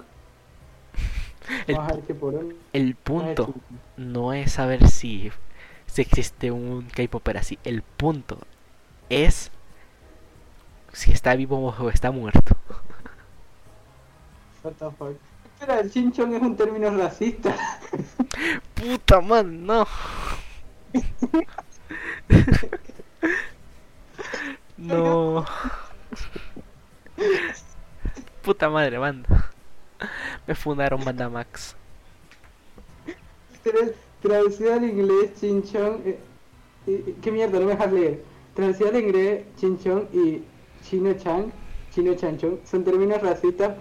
A: El,
B: Vamos a ver qué por
A: el punto no es saber si, si existe un K-Popper así, el punto es si está vivo o está muerto.
B: What the fuck. Espera, el chinchón es un término racista.
A: Puta man, no. no. Puta madre, banda. Me fundaron Banda Max.
B: Tra- Traducido al inglés, chinchón. eh, eh, ¿Qué mierda? No me dejas leer. Traducido al inglés, chinchón y chino-chan, chino-chanchón son términos racistas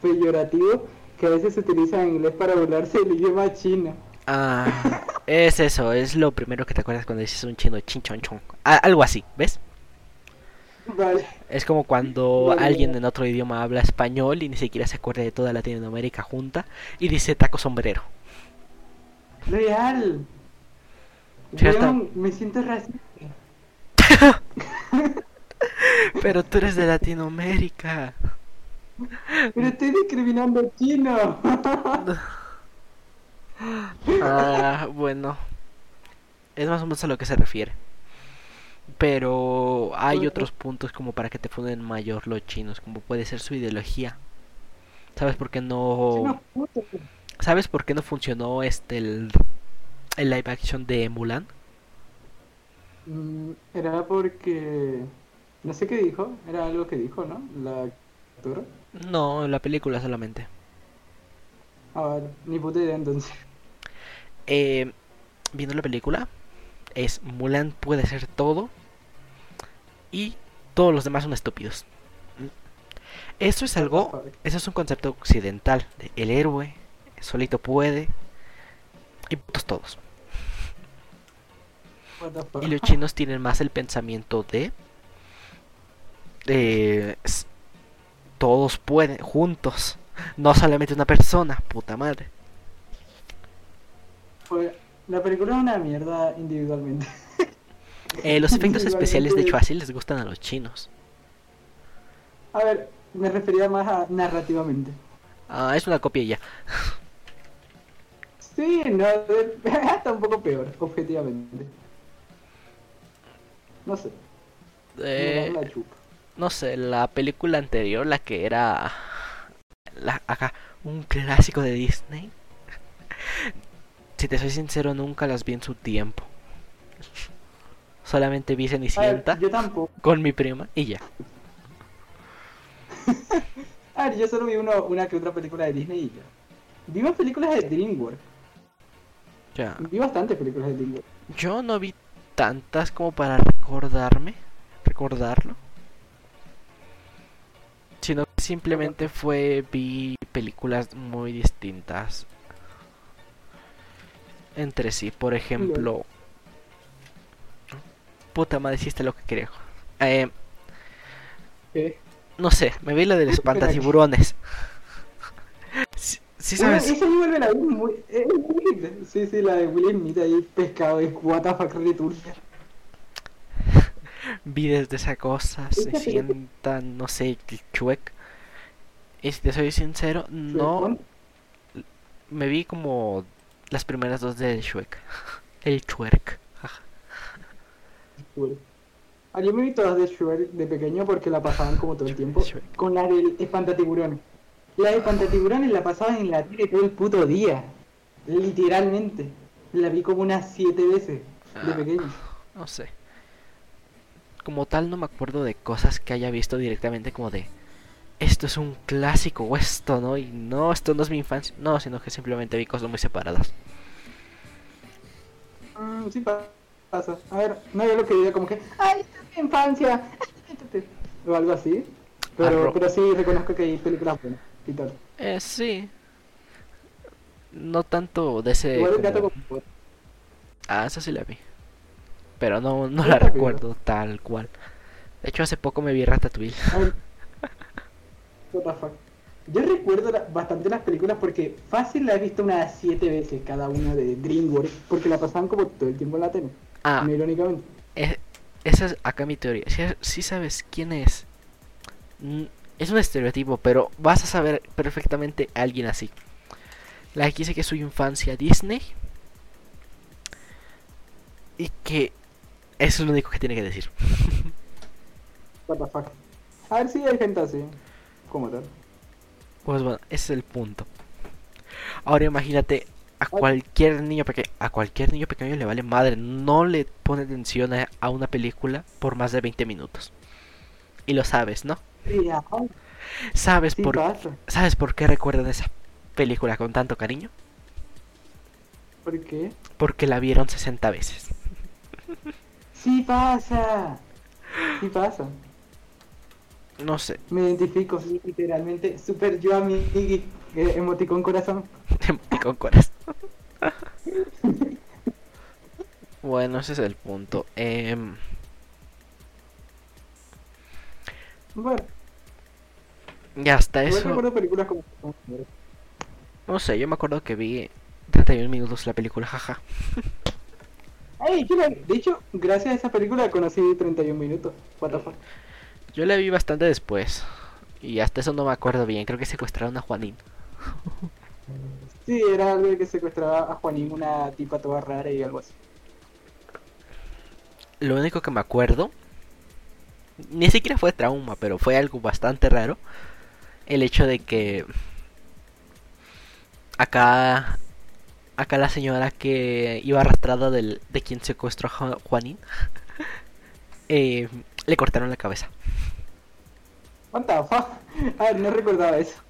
B: peyorativos que a veces se utilizan en inglés para burlarse del idioma chino.
A: Ah, es eso, es lo primero que te acuerdas cuando dices un chino chinchonchon. Ah, algo así, ¿ves?
B: Vale.
A: Es como cuando alguien en otro idioma habla español y ni siquiera se acuerda de toda Latinoamérica junta y dice taco sombrero.
B: Real. Me siento racista.
A: Pero tú eres de Latinoamérica.
B: Pero estoy discriminando chino.
A: Ah, bueno. Es más o menos a lo que se refiere. Pero hay otros puntos como para que te funden mayor los chinos, como puede ser su ideología. ¿Sabes por qué no
B: puto.
A: ¿Sabes por qué no funcionó este el, el live action de Mulan?
B: Mm, Era porque. No sé qué dijo. Era algo que dijo, ¿no? La actora.
A: No, la película solamente.
B: A ver, ni puta idea entonces.
A: Eh, viendo la película, es Mulan puede ser todo y todos los demás son estúpidos. Eso es algo, eso es un concepto occidental. de el héroe solito puede y putos todos. Y los chinos tienen más el pensamiento de eh, todos pueden juntos, no solamente una persona, puta madre.
B: La película es una mierda individualmente.
A: Eh, los efectos especiales de hecho así les gustan a los chinos.
B: A ver, me refería más a narrativamente.
A: Ah, es una copia ya.
B: Sí, no, está un poco peor, objetivamente. No sé.
A: Eh, no sé, la película anterior, la que era la, acá, un clásico de Disney. Si te soy sincero, nunca las vi en su tiempo. Solamente vi Cenicienta
B: yo tampoco.
A: con mi prima y ya.
B: A ver, yo solo vi uno, una que otra película de Disney y ya. Vi más películas de DreamWorks.
A: Ya.
B: Vi bastantes películas de DreamWorks.
A: Yo no vi tantas como para recordarme, recordarlo. Sino que simplemente fue, vi películas muy distintas entre sí. Por ejemplo, puta madre, hiciste lo que quería. Eh,
B: ¿Qué?
A: no sé, me vi la del espantatiburones. Sí, sí sabes,
B: esa yo vuelve la muy... es muy. Sí, sí, la de Will Smith ahí pescado es what the fuck re turbia.
A: vi desde esa cosa, se sientan, no sé, el chuec. Y si te soy sincero, no me vi como las primeras dos de Shrek. El Shrek.
B: Shrek. Ah, yo me vi todas de Shrek de pequeño porque la pasaban como todo el tiempo. Con la del espantatiburones. La de espantatiburones la pasaban en la tele todo el puto día. Literalmente. La vi como unas siete veces de
A: Ah.
B: pequeño.
A: No sé. Como tal no me acuerdo de cosas que haya visto directamente como de esto es un clásico o esto no y no esto no es mi infancia no sino que simplemente vi cosas muy separadas
B: Mm, sí pa- pasa. A ver, no yo lo que diga como que, ay, esta es mi infancia. o algo así. Pero, pero sí reconozco que hay películas buenas y tal.
A: eh, sí no tanto de ese
B: Igual el gato
A: como-
B: con
A: ah esa sí la vi pero no no la recuerdo tal cual de hecho hace poco me vi Ratatouille
B: A ver. What the fuck. Yo recuerdo la- bastante las películas porque fácil la he visto unas siete veces cada una de DreamWorks porque la pasaban como todo el tiempo en la tele.
A: Ah
B: irónicamente.
A: Eh, esa es acá mi teoría. Si, si sabes quién es, mm, es un estereotipo, pero vas a saber perfectamente a alguien así. La que dice que es su infancia Disney y que eso es lo único que tiene que decir.
B: What the fuck. A ver si hay gente así. Como tal.
A: Pues bueno, ese es el punto. Ahora imagínate a cualquier niño pequeño, a cualquier niño pequeño le vale madre, no le pone atención a, a una película por más de 20 minutos. Y lo sabes, ¿no?
B: Sí,
A: ¿Sabes
B: sí
A: por
B: pasa.
A: ¿Sabes por qué recuerdan esa película con tanto cariño?
B: ¿Por qué?
A: Porque la vieron 60 veces.
B: Sí pasa. Sí pasa.
A: No sé,
B: Me identifico sí, literalmente. Super yo a mi emoticón corazón.
A: con corazón. bueno, ese es el punto. Em,
B: Bueno,
A: y hasta eso,
B: recuerdo películas como...
A: no sé, yo me acuerdo que vi 31 minutos la película, jaja.
B: Yo la- de hecho, gracias a esa película conocí 31 minutos. What the fuck.
A: Yo la vi bastante después. Y hasta eso no me acuerdo bien, creo que secuestraron a Juanín.
B: Sí, era algo que secuestraba a Juanín, una tipa toda rara y algo así.
A: Lo único que me acuerdo, ni siquiera fue trauma, pero fue algo bastante raro. El hecho de que acá, acá la señora que iba arrastrada del, de quien secuestró a Ju- Juanín, eh, le cortaron la cabeza.
B: What the fuck. A ver, no recordaba eso.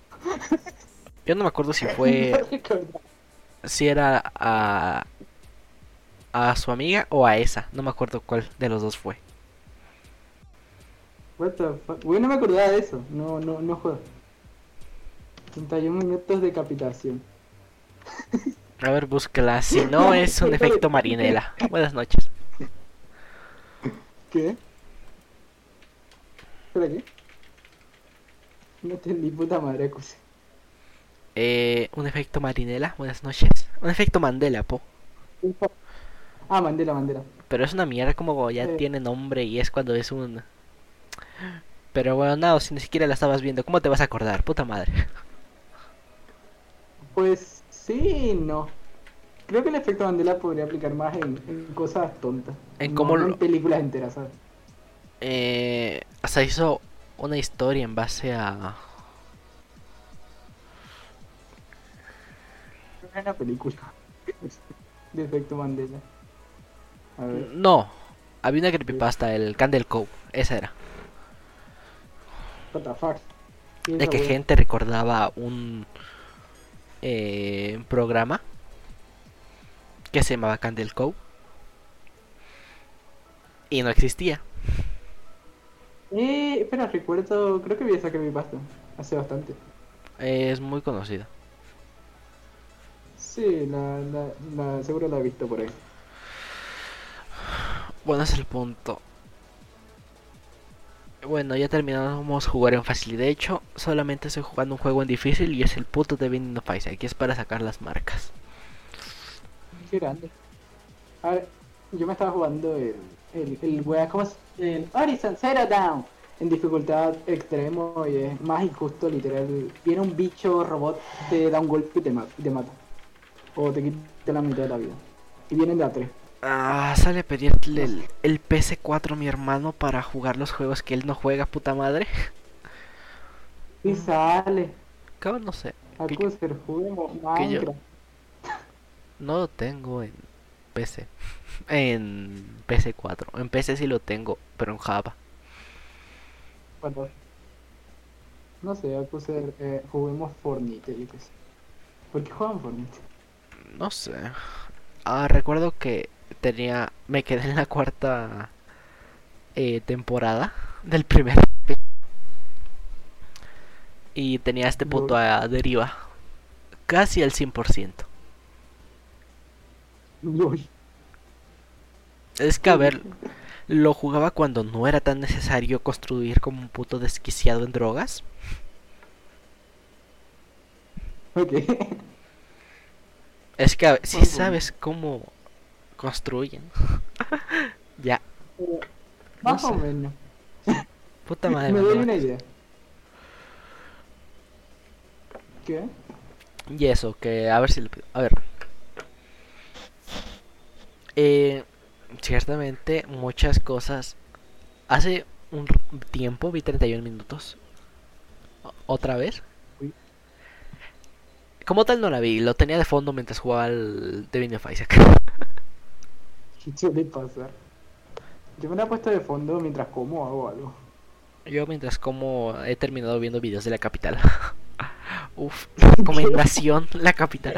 A: Yo no me acuerdo si fue, si era a, a su amiga o a esa. No me acuerdo cuál de los dos fue.
B: What the fuck. Bueno, no me acordaba de eso. No, no, no jodas. 31 minutos de decapitación.
A: A ver, búscala. Si no, es un efecto marinela. Buenas noches.
B: ¿Qué? ¿Espera qué? No entendí puta madre, cosa.
A: Eh, un efecto marinela. Buenas noches. Un efecto Mandela, po.
B: Ah, Mandela, Mandela.
A: Pero es una mierda como ya
B: Eh.
A: tiene nombre y es cuando es un... Pero bueno, nada, si ni siquiera la estabas viendo, ¿cómo te vas a acordar? Puta madre.
B: Pues sí no. Creo que el efecto Mandela podría aplicar más en, en cosas tontas.
A: En
B: no-
A: cómo
B: no en películas enteras, ¿sabes?
A: Eh, hasta hizo una historia en base a...
B: Una película. de efecto Mandela. A ver.
A: No, había una creepypasta, el Candle Cove. Esa era.
B: What the fuck. Sí,
A: De que gente recordaba un eh, programa que se llamaba Candle Cove. Y no existía.
B: Eh, espera, recuerdo. Creo que vi esa creepypasta. Hace bastante.
A: Es muy conocido.
B: Sí, la, la, la, seguro la he visto por ahí.
A: Bueno, ese es el punto. Bueno, ya terminamos jugar en fácil. De hecho, solamente estoy jugando un juego en difícil y es el puto de Binding of Isaac. Aquí es para sacar las marcas.
B: Qué grande. A ver, yo me estaba jugando el. El, el wea, ¿cómo es? El Horizon Zero Down. en dificultad extremo y es más injusto, literal. Viene un bicho robot, te da un golpe y te, ma- y te mata. O te quita la mitad de la vida. Y vienen de a tres.
A: Ah, sale a pedirle el, el PS4 a mi hermano para jugar los juegos que él no juega, puta madre.
B: Y sale.
A: Cabrón, no sé. Que-
B: juguemos
A: que yo-. No lo tengo en PC. En PS4. En PC sí lo tengo, pero en Java.
B: Bueno, no sé, Acuser, eh, juguemos Fortnite, yo qué sé. ¿Por qué juegan Fortnite?
A: No sé. Ah, recuerdo que tenía. Me quedé en la cuarta eh, temporada del primer. Y tenía este punto a deriva. Casi al 100%.
B: LOL.
A: Es que a ver, lo jugaba cuando no era tan necesario construir como un puto desquiciado en drogas.
B: Ok.
A: Es que si sabes cómo construyen. ya,
B: Más
A: No
B: o menos.
A: puta madre.
B: Me doy una idea. ¿Qué?
A: Y eso, que a ver si le pido. A ver. Eh, ciertamente, muchas cosas. Hace un tiempo vi 31 minutos. ¿Otra vez? Como tal no la vi, lo tenía de fondo mientras jugaba al Devil of Isaac.
B: ¿Qué suele pasar? Yo me la he puesto de fondo mientras como o hago algo.
A: Yo mientras como he terminado viendo videos de la capital. Uf, recomendación, la capital.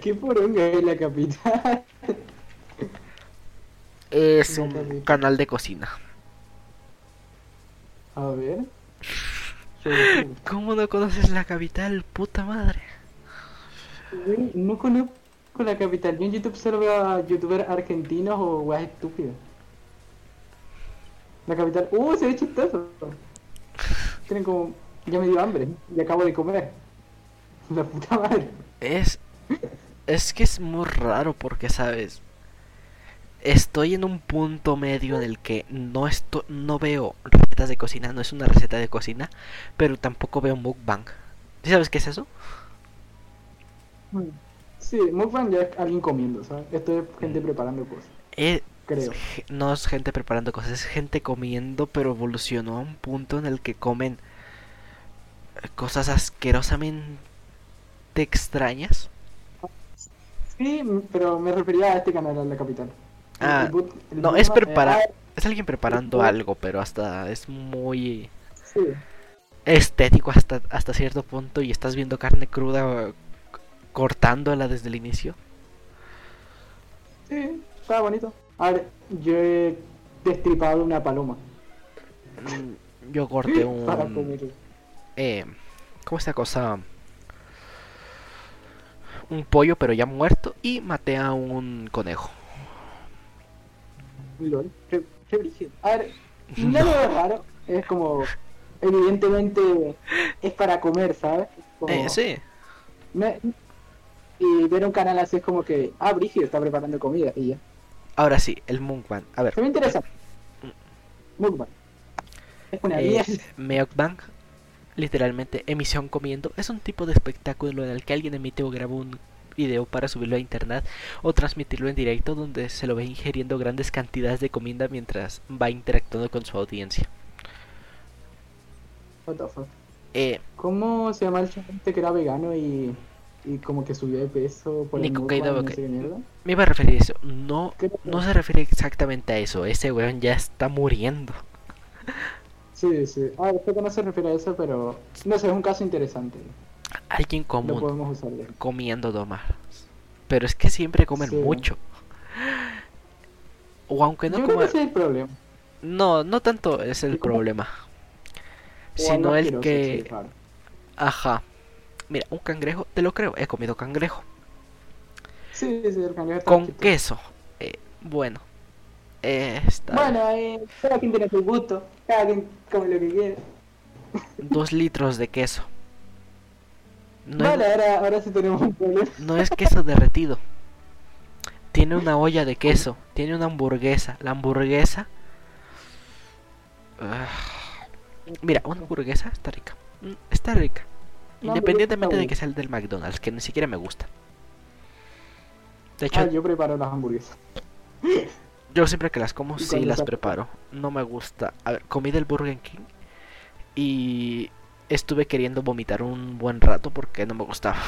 B: ¿Qué poronga es la capital?
A: Es un canal de cocina.
B: A ver.
A: ¿Cómo no conoces la capital, puta madre?
B: Güey, No conozco la capital. Yo en YouTube solo veo a youtubers argentinos o weas estúpidas. La capital. ¡Uh! Se ve chistoso. Tienen como. Ya me dio hambre. Y acabo de comer. La puta madre.
A: Es. Es que es muy raro porque, ¿sabes? Estoy en un punto medio en el que no esto, no veo recetas de cocina, no es una receta de cocina, pero tampoco veo mukbang. ¿Sí sabes qué es eso?
B: Sí, mukbang ya es alguien comiendo, ¿sabes? Esto es gente preparando cosas.
A: Es-
B: Creo.
A: no es gente preparando cosas, es gente comiendo, pero evolucionó a un punto en el que comen eh, cosas asquerosamente extrañas.
B: Sí, pero me refería a este canal, a la capital.
A: Ah,
B: boot-
A: No, es preparar. Es alguien preparando algo, pero hasta es muy
B: sí.
A: estético hasta, hasta cierto punto y estás viendo carne cruda cortándola desde el inicio.
B: Sí, estaba bonito. A ver, yo he destripado una paloma
A: Mm, Yo corté
B: para
A: un...
B: comer.
A: Eh, ¿Cómo esta cosa? Un pollo pero ya muerto y maté a un conejo.
B: LOL, qué, qué brígido. A ver, no veo raro. Es como, evidentemente, es para comer, ¿sabes? Como-
A: Eh, sí.
B: es- y ver un canal así es como que, ah, Brígido está preparando comida y ya.
A: Ahora sí, el mukbang. A ver,
B: Se me interesa. Mukbang. Es una
A: eh,
B: mierda.
A: mukbang, literalmente emisión comiendo, es un tipo de espectáculo en el que alguien emite o graba un video para subirlo a internet o transmitirlo en directo donde se lo ve ingiriendo grandes cantidades de comida mientras va interactuando con su audiencia.
B: What the fuck.
A: Eh,
B: ¿Cómo se llama el chante que era vegano y, y como que subió de peso por el
A: Nico
B: mukbang,
A: Kaido,
B: no sé
A: me iba a referir a eso. No, no se refiere exactamente a eso. Ese weón ya está muriendo.
B: Sí, sí. Ah, creo que no se refiere a eso, pero no sé, es un caso interesante.
A: Alguien común
B: podemos
A: comiendo domar. Pero es que siempre comen
B: Sí.
A: mucho. O aunque no
B: Yo creo que
A: coman...
B: ese es el problema.
A: No, no tanto es el problema.
B: O
A: Sino el que... Ajá. Mira, un cangrejo, te lo creo, he comido cangrejo.
B: Sí, sí, el cangrejo está
A: Con
B: chistoso.
A: queso. Eh, bueno. Eh, está
B: Bueno, eh, cada quien tiene su gusto, cada quien come lo que quiere.
A: dos litros de queso. No,
B: vale,
A: es,
B: ahora, ahora sí tenemos un problema.
A: no es queso derretido. Tiene una olla de queso. Tiene una hamburguesa. La hamburguesa Ah, mira, una hamburguesa está rica. Mm, Está rica. Independientemente de que sea el del McDonald's, que ni siquiera me gusta. De hecho,
B: Ah, yo preparo las hamburguesas.
A: yo siempre que las como
B: ¿Y
A: sí las preparo. No me gusta. A ver, comí del Burger King y estuve queriendo vomitar un buen rato porque no me gustaba.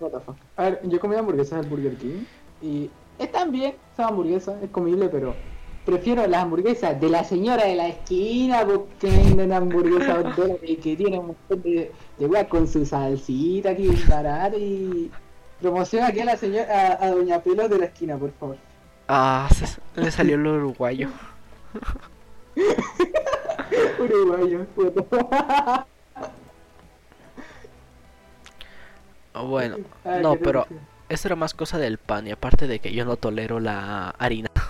B: What the fuck. A ver, yo comí hamburguesas del Burger King y están bien, son hamburguesas, es comible, pero prefiero las hamburguesas de la señora de la esquina porque venden hamburguesas y que tiene un montón de, de weas con su salsita aquí un barato y promociona aquí a la señora, a, a Doña Pelos de la esquina, por favor.
A: Ah, se- le salió el uruguayo.
B: Uruguayo, puto.
A: Bueno,
B: Ay,
A: no, pero
B: rico.
A: eso era más cosa del pan y aparte de que yo no tolero la harina.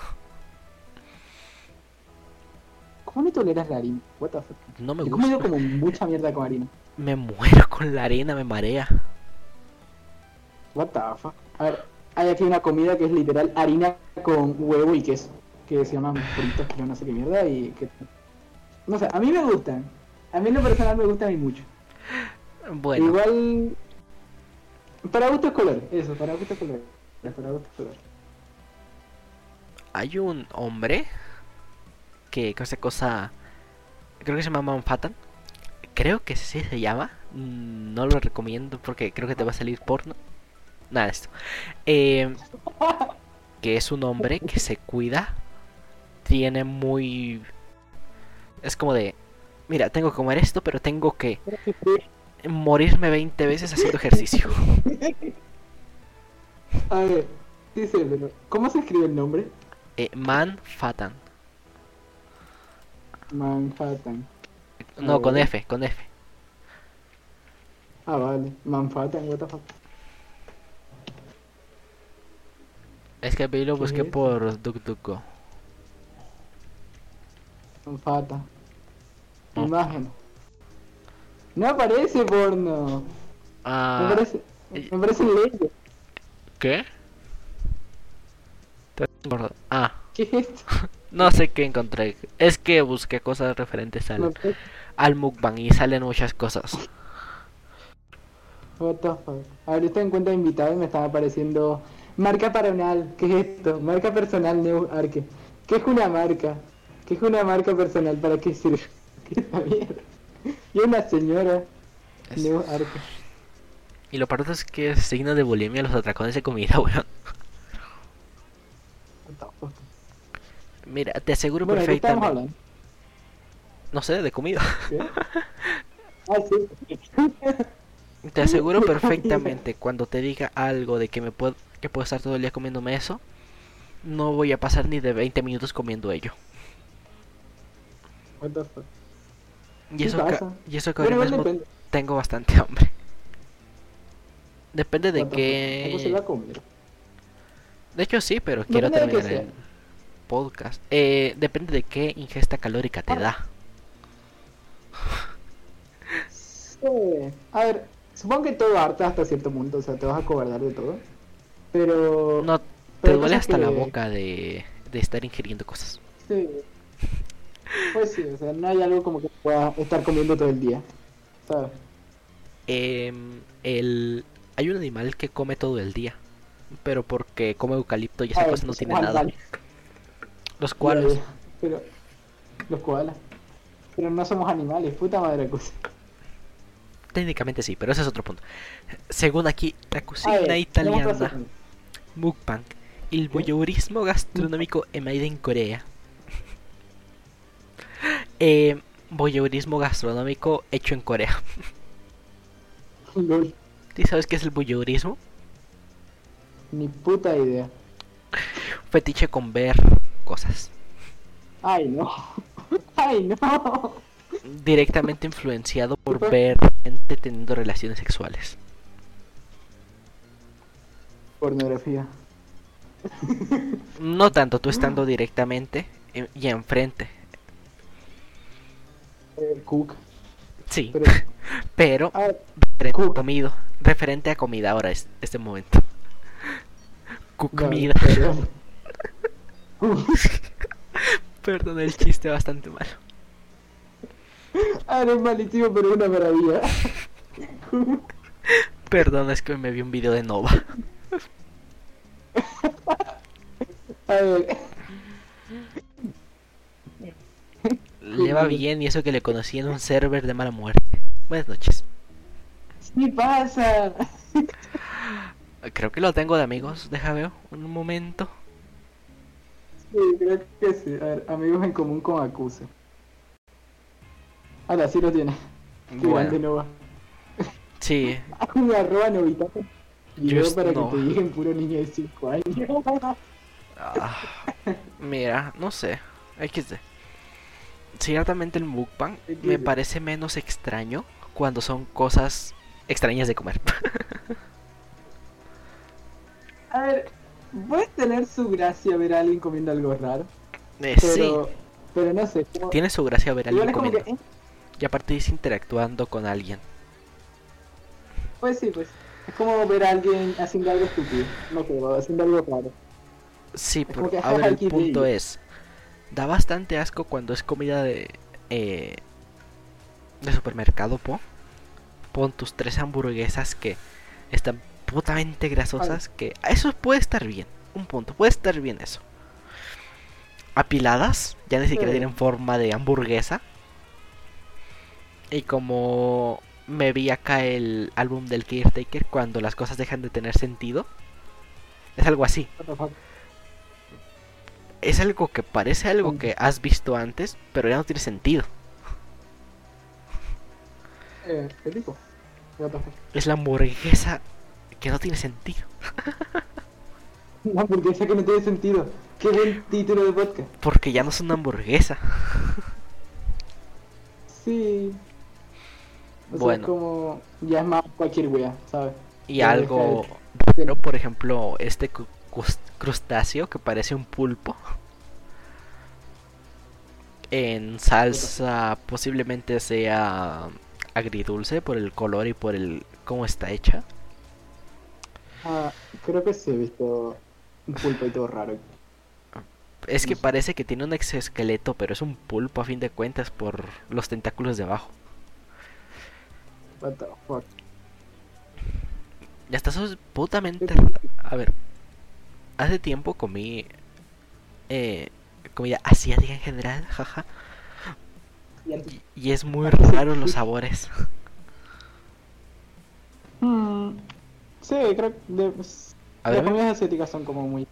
B: ¿Cómo no toleras la harina? What the fuck?
A: No me
B: He comido
A: gusta.
B: como mucha mierda con harina.
A: Me muero con la harina, me marea.
B: What the fuck? A ver, hay aquí una comida que es literal harina con huevo y queso. Que se fritos, que yo no sé qué mierda y que... No sé, a mí me gustan. A mí en lo personal me gustan y mucho.
A: Bueno,
B: Igual... Para gustos colores, eso, para gustos colores. Para gustos colores.
A: hay un hombre que hace cosa. Creo que se llama Manhattan. Creo que sí se llama. No lo recomiendo porque creo que te va a salir porno. Nada de esto. Eh, que es un hombre que se cuida. Tiene muy. Es como de. Mira, tengo que comer esto, pero tengo que morirme 20 veces haciendo ejercicio.
B: A ver, dice, ¿cómo se escribe el nombre?
A: Eh, Manhattan.
B: Manhattan.
A: No, con. F, con F.
B: Ah, vale. Manhattan, what the fuck.
A: Es que lo
B: ¿Qué
A: busqué
B: es?
A: por DuckDuckGo.
B: Manhattan.
A: Ah.
B: Imagen. No aparece porno. Me
A: Ah,
B: parece,
A: eh.
B: me parece leyes.
A: ¿qué? Ah,
B: ¿Qué es esto?
A: no sé qué encontré. Es que busqué cosas referentes
B: Me
A: al, al mukbang y salen muchas cosas.
B: What the fuck. A ver, estoy en cuenta de invitado y me estaba apareciendo marca personal. ¿Qué es esto? Marca personal Neo Arque. ¿Qué es una marca? ¿Qué es una marca personal? ¿Para qué sirve? ¿Qué es la mierda? Y una señora
A: Es-. Y lo peor es que es signo de bulimia los atracones de comida, weón. Mira, te aseguro
B: Bueno, ¿de qué estamos
A: perfectamente. No sé, de comida.
B: ¿Qué? Ah, sí.
A: Te aseguro perfectamente cuando te diga algo de que me puedo que puedo estar todo el día comiéndome eso, no voy a pasar ni de 20 minutos comiendo ello.
B: What the fuck.
A: Y eso
B: pasa.
A: y eso que ahora mismo tengo bastante hambre. Depende de
B: What the fuck. ¿Cómo se va
A: qué
B: a comer?
A: De hecho sí, pero quiero
B: Depende
A: terminar el podcast. Eh, depende de qué ingesta calórica te
B: Ah.
A: da.
B: Sí. A ver, supongo que todo harta hasta cierto punto, o sea, te vas a cobardar de todo. Pero.
A: No te
B: pero
A: duele hasta la boca de, de estar ingiriendo cosas.
B: Sí. Pues sí, o sea, no hay algo como que pueda estar comiendo todo el día. ¿Sabes?
A: Em, el hay un animal que come todo el día, pero porque come eucalipto y esa cosa no
B: pues,
A: tiene nada. Los
B: ya, Pero. Los koalas. Pero no somos animales, puta madre cosa.
A: técnicamente sí, pero ese es otro punto. Según aquí, la cocina italiana mukbang, el voyeurismo gastronómico emade en Corea. Eh, voyeurismo gastronómico hecho en Corea. ¿Sí sabes qué es el voyeurismo?
B: Ni puta idea.
A: Fetiche con ver cosas.
B: Ay, no. Ay, no.
A: Directamente influenciado por ver gente teniendo relaciones sexuales.
B: Pornografía.
A: No tanto tú estando directamente en- y enfrente.
B: Eh, cook.
A: Sí,
B: Pero.
A: pero
B: A ver,
A: referente a
B: Cook.
A: comido, referente a comida ahora es este momento.
B: Ya,
A: Comida.
B: perdón.
A: Perdón el chiste bastante malo.
B: Ah, eres malísimo, pero una maravilla.
A: Perdón, es que me vi un video de Nova.
B: A ver.
A: Le va bien y eso que le conocí en un server de mala muerte. Buenas noches.
B: ¿Qué pasa?
A: Creo que lo tengo de amigos. Deja veo un momento.
B: Sí, creo que sí. A ver, amigos en común con Acuse. Ahora sí lo tiene.
A: Bueno,
B: Nova.
A: sí.
B: Un arroba novita.
A: Just
B: para
A: Nova.
B: que te lleguen puro niño de 5 años.
A: Ah, mira, no sé. XD. Ciertamente el mukbang me parece menos extraño cuando son cosas extrañas de comer.
B: A ver, puede tener su gracia ver a alguien comiendo algo raro.
A: Eh,
B: Pero,
A: sí,
B: pero no sé. como-
A: tiene su gracia ver a alguien comiendo.
B: que, eh,
A: Y aparte es interactuando con alguien.
B: Pues sí, pues. Es como ver a alguien haciendo algo estúpido. No creo, haciendo algo raro.
A: Sí, pero a ver, el punto es, da bastante asco cuando es comida de eh, de supermercado, po. Pon tus tres hamburguesas que están putamente grasosas, que eso puede estar bien, un punto, puede estar bien eso. Apiladas, ya ni siquiera tienen forma de hamburguesa. Y como me vi acá el álbum del Caretaker cuando las cosas dejan de tener sentido, es algo así. Es algo que parece algo que has visto antes, pero ya no tiene sentido.
B: Eh, ¿qué tipo?
A: Es la hamburguesa que no tiene sentido.
B: Una hamburguesa que no tiene sentido. Qué buen título de podcast.
A: Porque ya no es una hamburguesa.
B: Sí. O sea,
A: Bueno.
B: como. Ya es más cualquier wea, ¿sabes?
A: Y algo raro, por ejemplo, este crustáceo que parece un pulpo. En salsa posiblemente sea agridulce por el color y por el cómo está hecha.
B: Ah, creo que sí he visto un pulpo y todo raro.
A: Es que parece que tiene un exoesqueleto, pero es un pulpo a fin de cuentas por los tentáculos de abajo.
B: What the fuck.
A: Ya está putamente. A ver, hace tiempo comí eh, comida asiática en general, jaja. Y, y es muy raro los sabores.
B: Hmm, Sí, creo que de- pues,
A: A
B: las comidas asiáticas son como muy...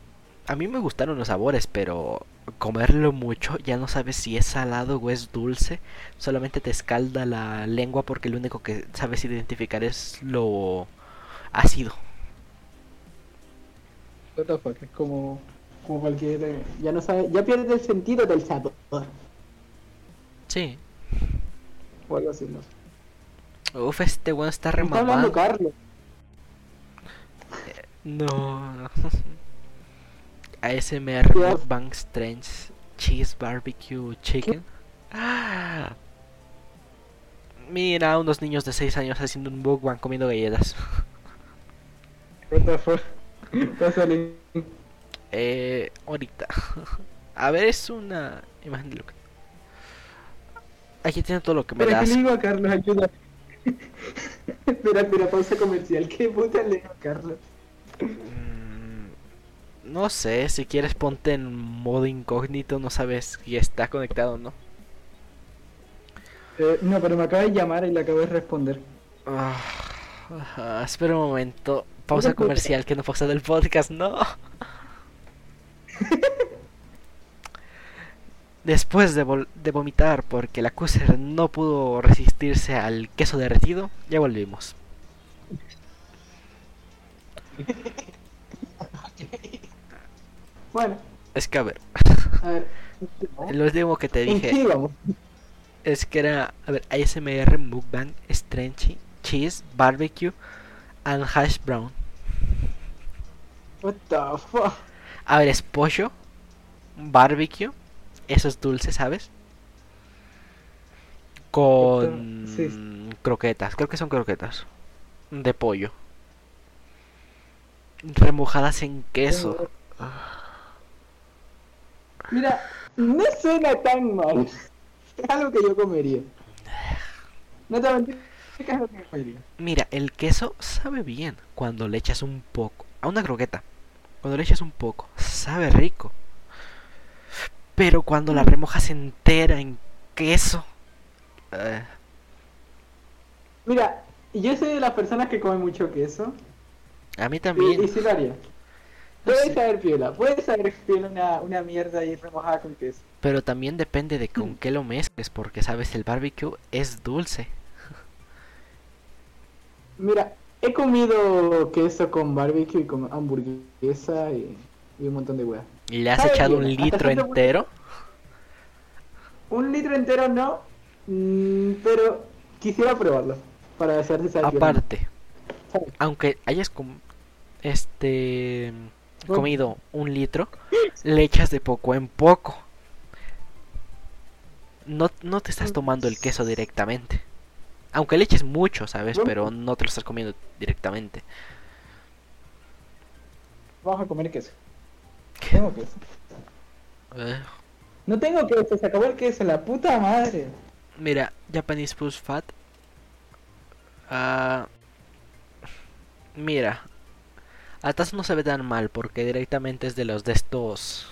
A: a mí me gustaron los sabores, pero comerlo mucho ya no sabes si es salado o es dulce. Solamente te escalda la lengua porque lo único que sabes identificar es lo ácido.
B: What the fuck, es como... Como cualquier... eh, Ya no sabe... Ya pierde el sentido del sabor.
A: Sí.
B: O algo así, no sé.
A: Uf, este bueno está
B: Me Está hablando
A: remamado.
B: Carlos.
A: No. ASMR
B: ¿Qué?
A: Mukbang Strange Cheese Barbecue Chicken. Ah. Mira, unos niños de 6 años haciendo un mukbang comiendo galletas.
B: What the fuck. Pásale.
A: Eh, ahorita. A ver, es una imagen de lo que... Aquí tiene todo lo que me das.
B: ¿qué le digo a Carlos? Ayuda. espera, espera, pausa comercial. ¿Qué puta le digo a Carlos?
A: Mm, No sé, si quieres ponte en modo incógnito, no sabes si está conectado o no.
B: Eh, no, pero me acaba de llamar y le acabo de responder.
A: Ah, espera un momento. Pausa comercial que no pausa del podcast, no. Después de, vol- de vomitar porque la Cuser no pudo resistirse al queso derretido, ya volvimos.
B: Bueno,
A: Es que a ver,
B: a ver.
A: lo último que te
B: ¿En qué
A: dije es que era, a ver, ASMR Mukbang Strange Cheese Barbecue and Hash Brown.
B: What the fuck?
A: A ver, es pollo, barbecue, eso es dulce, ¿sabes? Con
B: Sí.
A: croquetas, creo que son croquetas de pollo. Remojadas en queso.
B: Mira, No suena tan mal. Es algo que yo comería. No te
A: Mira, el queso sabe bien cuando le echas un poco. A una croqueta. Cuando le echas un poco, sabe rico. Pero cuando la remojas entera en queso. eh,
B: Mira, yo soy de las personas que comen mucho queso.
A: a mí
B: Y,
A: también.
B: y sí lo haría. Puede saber piola, puede saber piola una, una mierda ahí remojada con queso.
A: Pero también depende de con qué lo mezcles. Porque sabes, el barbecue es dulce.
B: Mira, he comido queso con barbecue y con hamburguesa y, y un montón de weas.
A: Y le has echado un
B: bien,
A: litro entero.
B: Un litro entero no, mm, pero quisiera probarlo para hacer si.
A: Aparte, aunque hayas com- este comido un litro, le echas de poco en poco. No, no te estás tomando el queso directamente. Aunque le eches mucho, ¿sabes? Pero no te lo estás comiendo directamente.
B: Vamos a comer queso. Tengo queso.
A: Eh,
B: No tengo queso, se acabó el queso, la puta madre.
A: mira, Japanese Food Fat. Ah, mira, Atas no se ve tan mal porque directamente es de los de estos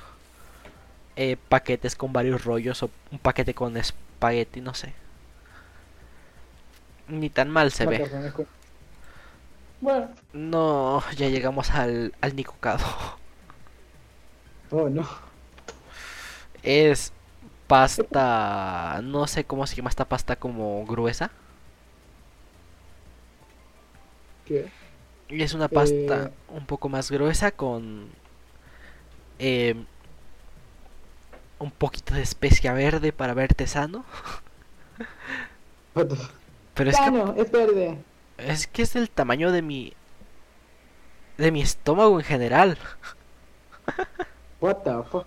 A: eh, paquetes con varios rollos o un paquete con espagueti, no sé. Ni tan mal se ve.
B: Bueno,
A: No, ya llegamos al, al Nikocado.
B: oh no.
A: Es pasta, no sé cómo se llama esta pasta como gruesa.
B: ¿Qué?
A: Y es una pasta
B: Eh.
A: un poco más gruesa con eh, un poquito de especia verde para verte sano. Pero es que,
B: es verde.
A: es que es del tamaño de mi de mi estómago en general.
B: What the fuck.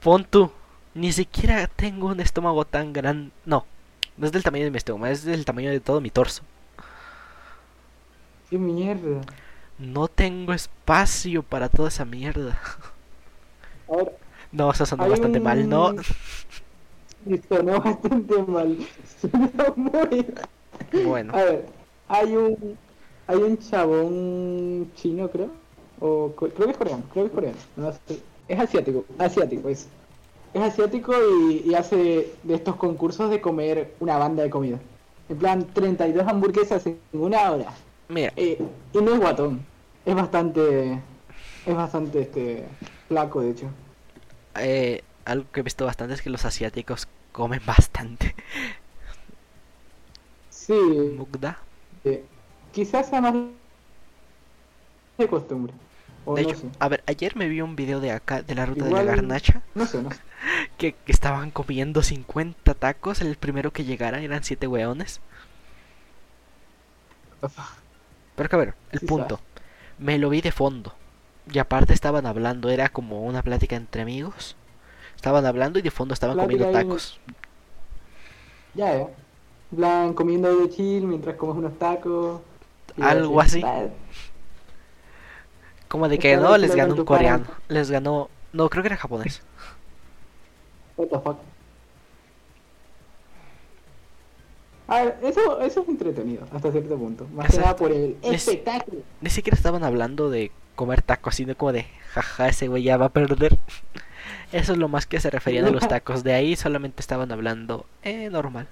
A: Pon tú, ni siquiera tengo un estómago tan grande. No, no es del tamaño de mi estómago, es del tamaño de todo mi torso.
B: Qué mierda.
A: No tengo espacio para toda esa mierda.
B: Ahora,
A: No, eso sonó bastante mal, ¿no?
B: Y sonó bastante mal. Sonó muy.
A: Bueno,
B: A ver, hay un. Hay un chabón chino, creo. O creo que es coreano, creo que es coreano. No sé. Es asiático, asiático es. Es asiático y, y hace de estos concursos de comer una banda de comida. En plan, 32 hamburguesas en una hora.
A: mira,
B: Eh, y no es guatón. Es bastante. Es bastante este. Flaco, de hecho.
A: eh, algo que he visto bastante es que los asiáticos comen bastante.
B: Sí,
A: Mukda.
B: eh, quizás sea más de costumbre. O
A: De
B: no
A: hecho,
B: sé.
A: a ver, ayer me vi un video de acá, de la ruta de la garnacha,
B: No sé, no sé.
A: que, que estaban comiendo 50 tacos, el primero que llegara eran 7 weones. Pero que a ver, el
B: Sí
A: punto. Me lo vi de fondo. Y aparte estaban hablando, era como una plática entre amigos. Estaban hablando y de fondo estaban
B: Plática
A: comiendo tacos.
B: Ya, eh. En plan, comiendo de chill mientras comes unos tacos.
A: Algo así. Como de que no, les ganó un coreano. Les ganó... No, creo que era japonés.
B: What the fuck. A ver, eso, eso es entretenido hasta cierto punto. Más que nada
A: Exacto.
B: por el
A: Es-
B: espectáculo.
A: Ni siquiera estaban hablando de comer tacos, sino como de, jaja, ese güey ya va a perder. Eso es lo más que se referían a los tacos. De ahí solamente estaban hablando, eh, normal.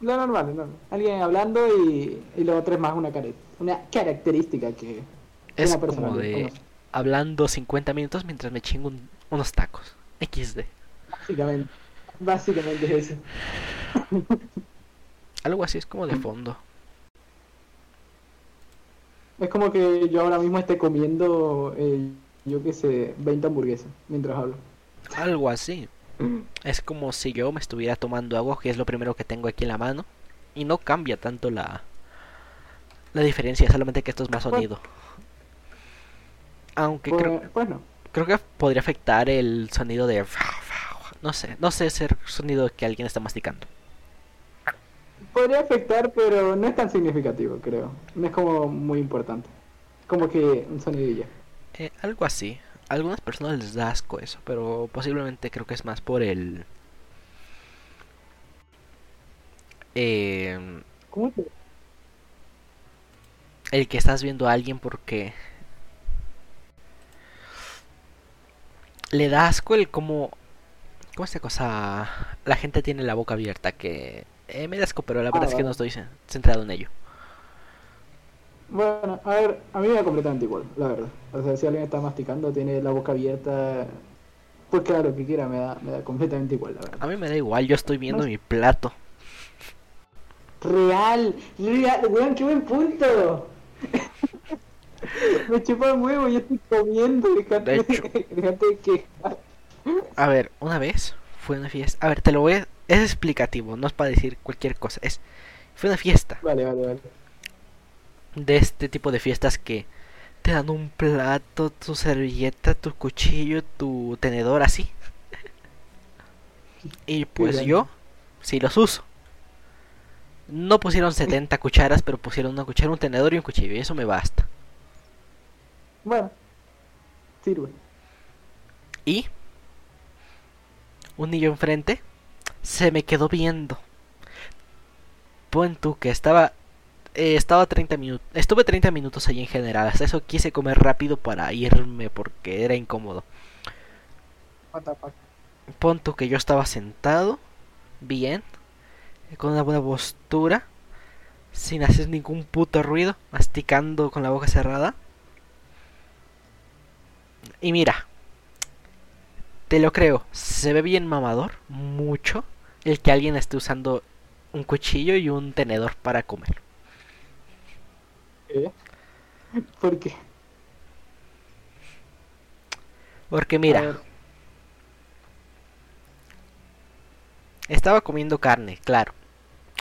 B: Lo normal, normal. Alguien hablando y, y lo otro es más una, una característica que
A: Es
B: una persona
A: como de
B: conoce.
A: hablando 50 minutos mientras me chingo un- unos tacos. XD.
B: Básicamente. Básicamente es eso.
A: Algo así es como de fondo.
B: Es como que yo ahora mismo esté comiendo, eh, yo qué sé, 20 hamburguesas mientras hablo.
A: Algo así. Es como si yo me estuviera tomando agua, que es lo primero que tengo aquí en la mano. Y no cambia tanto la, la diferencia, solamente que esto es más sonido. Aunque
B: Pues,
A: creo,
B: pues no.
A: creo que podría afectar el sonido de... No sé, no sé ese sonido que alguien está masticando.
B: Podría afectar, pero no es tan significativo, creo. No es como muy importante. Como que un sonidillo.
A: Eh, algo así. a algunas personas les da asco eso, pero posiblemente creo que es más por el... Eh,
B: ¿Cómo te.?
A: el que estás viendo a alguien porque le da asco el cómo cómo esta cosa la gente tiene la boca abierta que eh, me da asco pero la verdad
B: Ah,
A: es que no estoy ce- centrado en ello
B: Bueno, a ver, a mí me da completamente igual, la verdad. O sea, si alguien está masticando, tiene la boca abierta, pues claro, que quiera, me da, me da completamente igual, la verdad.
A: a mí me da igual yo estoy viendo
B: No.
A: mi plato
B: Real, real, weón, qué buen punto. me chupa el huevo, yo estoy comiendo, dejate
A: De
B: dejate de quejar.
A: a ver una vez fue una fiesta a ver te lo voy a es explicativo no es para decir cualquier cosa es fue una fiesta
B: Vale, vale, vale.
A: De este tipo de fiestas que te dan un plato, tu servilleta, tu cuchillo, tu tenedor así. Y pues yo sí los uso. No pusieron 70 cucharas, pero pusieron una cuchara, un tenedor y un cuchillo, y eso me basta.
B: Bueno, sirve.
A: Y un niño enfrente se me quedó viendo. Pon tú que estaba eh, estaba 30 minutos, estuve 30 minutos allí en general, hasta eso quise comer rápido para irme porque era incómodo. Tú que yo estaba sentado, bien, con una buena postura, sin hacer ningún puto ruido, masticando con la boca cerrada. Y mira, te lo creo, se ve bien mamador, mucho, el que alguien esté usando un cuchillo y un tenedor para comer.
B: ¿Eh? ¿Por qué?
A: Porque mira, estaba comiendo carne, claro,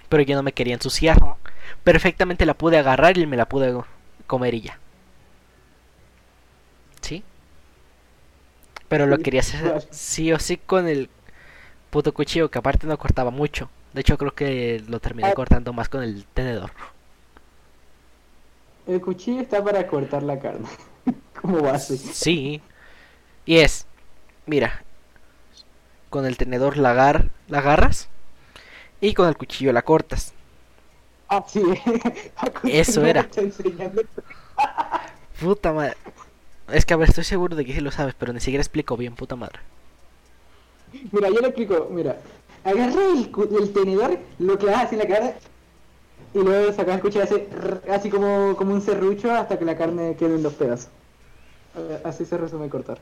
A: pero yo no me quería ensuciar. Perfectamente la pude agarrar y me la pude comer y ya. ¿Sí? Pero lo quería hacer sí o sí con el puto cuchillo, que aparte no cortaba mucho. De hecho, creo que lo terminé
B: Ah.
A: cortando más con el tenedor.
B: El cuchillo está para cortar la carne. Como base.
A: Sí. Y es, mira, con el tenedor la, agar- la agarras y con el cuchillo la cortas.
B: Ah, sí.
A: Eso era. Puta madre. Es que a ver, estoy seguro de que sí lo sabes, pero ni siquiera explico bien, puta madre.
B: Mira, yo le explico. Mira, agarra el, el tenedor, lo clavas en la cara y luego sacas el cuchillo así, así como, como un serrucho hasta que la carne quede en dos pedazos. Así se resume cortar.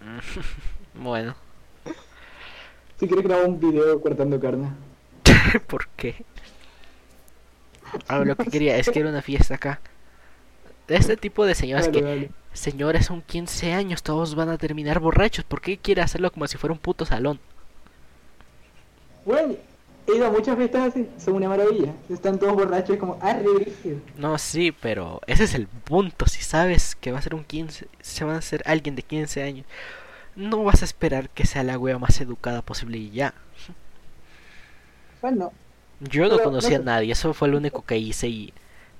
A: Bueno,
B: Si quieres grabar un video cortando carne.
A: ¿por qué? A ver, lo que quería es que era una fiesta acá. De este tipo de señoras
B: Vale,
A: que,
B: vale.
A: señores, son 15 años, todos van a terminar borrachos. ¿Por qué quiere hacerlo como si fuera un puto salón?
B: Bueno, he ido a muchas fiestas así, son una maravilla. Están todos borrachos y como, ah, re brígido.
A: No, sí, pero ese es el punto. Si sabes que va a ser un 15, se va a ser alguien de 15 años, no vas a esperar que sea la wea más educada posible y ya.
B: Bueno,
A: Yo no conocía
B: no
A: a nadie, eso fue lo único que hice y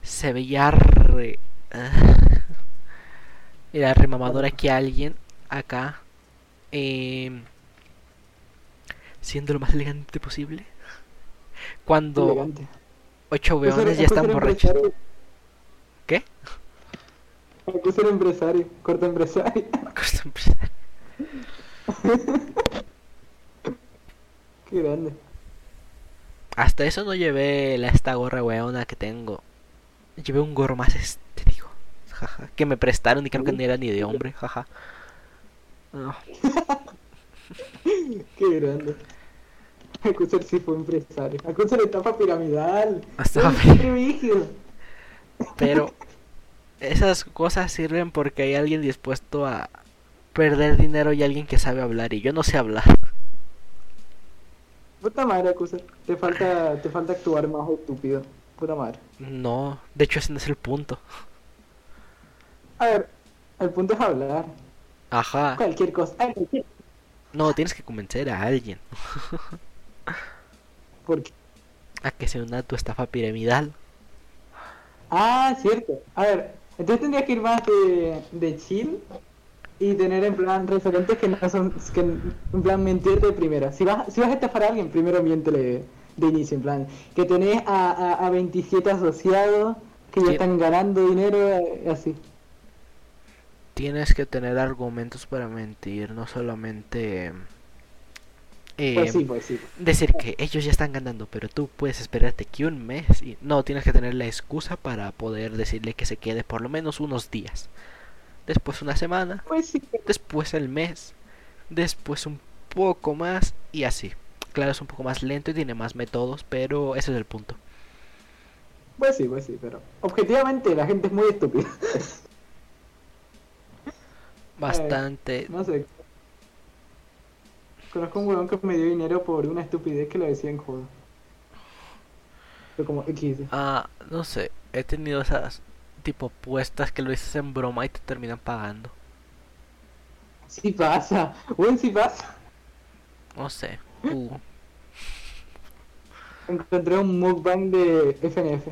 A: se veía re... ah. Era remamador aquí alguien, acá, em, siendo lo más elegante posible. Cuando
B: elegante.
A: ocho weones ya están borrachos.
B: empresario.
A: ¿Qué?
B: Hay que ser empresario, corta empresario. Qué grande.
A: Hasta eso no llevé la esta gorra weona que tengo. Llevé un gorro más estético. Jaja. Que me prestaron y creo que no era ni de hombre. Jaja. No.
B: Qué grande. Acusar sí fue empresario. Acusar etapa piramidal. Brígido.
A: Pero esas cosas sirven porque hay alguien dispuesto a perder dinero y alguien que sabe hablar y yo no sé hablar.
B: Puta madre, Acusar. Te falta, te falta actuar más estúpido. Puta madre.
A: No, de hecho ese no es el punto.
B: A ver, el punto es hablar.
A: Ajá.
B: Cualquier cosa. Ay, cualquier-
A: No, tienes que convencer a alguien
B: Porque...
A: a que se una tu estafa piramidal.
B: Ah, cierto. A ver, entonces tendrías que ir más de, de chill y tener en plan referentes que no son, que en plan mentir de primera. Si vas, si vas a estafar a alguien, primero miéntele de inicio, en plan, que tenés a, a, a 27 asociados que ya están ganando dinero, eh, así.
A: Tienes que tener argumentos para mentir, no solamente eh,
B: Pues sí, pues sí.
A: decir que ellos ya están ganando, pero tú puedes esperarte que un mes y no tienes que tener la excusa para poder decirle que se quede por lo menos unos días. Después una semana,
B: Pues sí,
A: después el mes, después un poco más y así. Claro, es un poco más lento y tiene más métodos, pero ese es el punto.
B: pues sí, pues sí, pero objetivamente la gente es muy estúpida.
A: Bastante.
B: No sé. Conozco un huevón que me dio dinero por una estupidez que lo decía en juego. Pero como X.
A: Ah, no sé, he tenido esas tipo puestas que lo dices en broma y te terminan pagando.
B: Sí pasa. Bueno, sí pasa.
A: No sé. Uh,
B: Encontré un mukbang de FNF.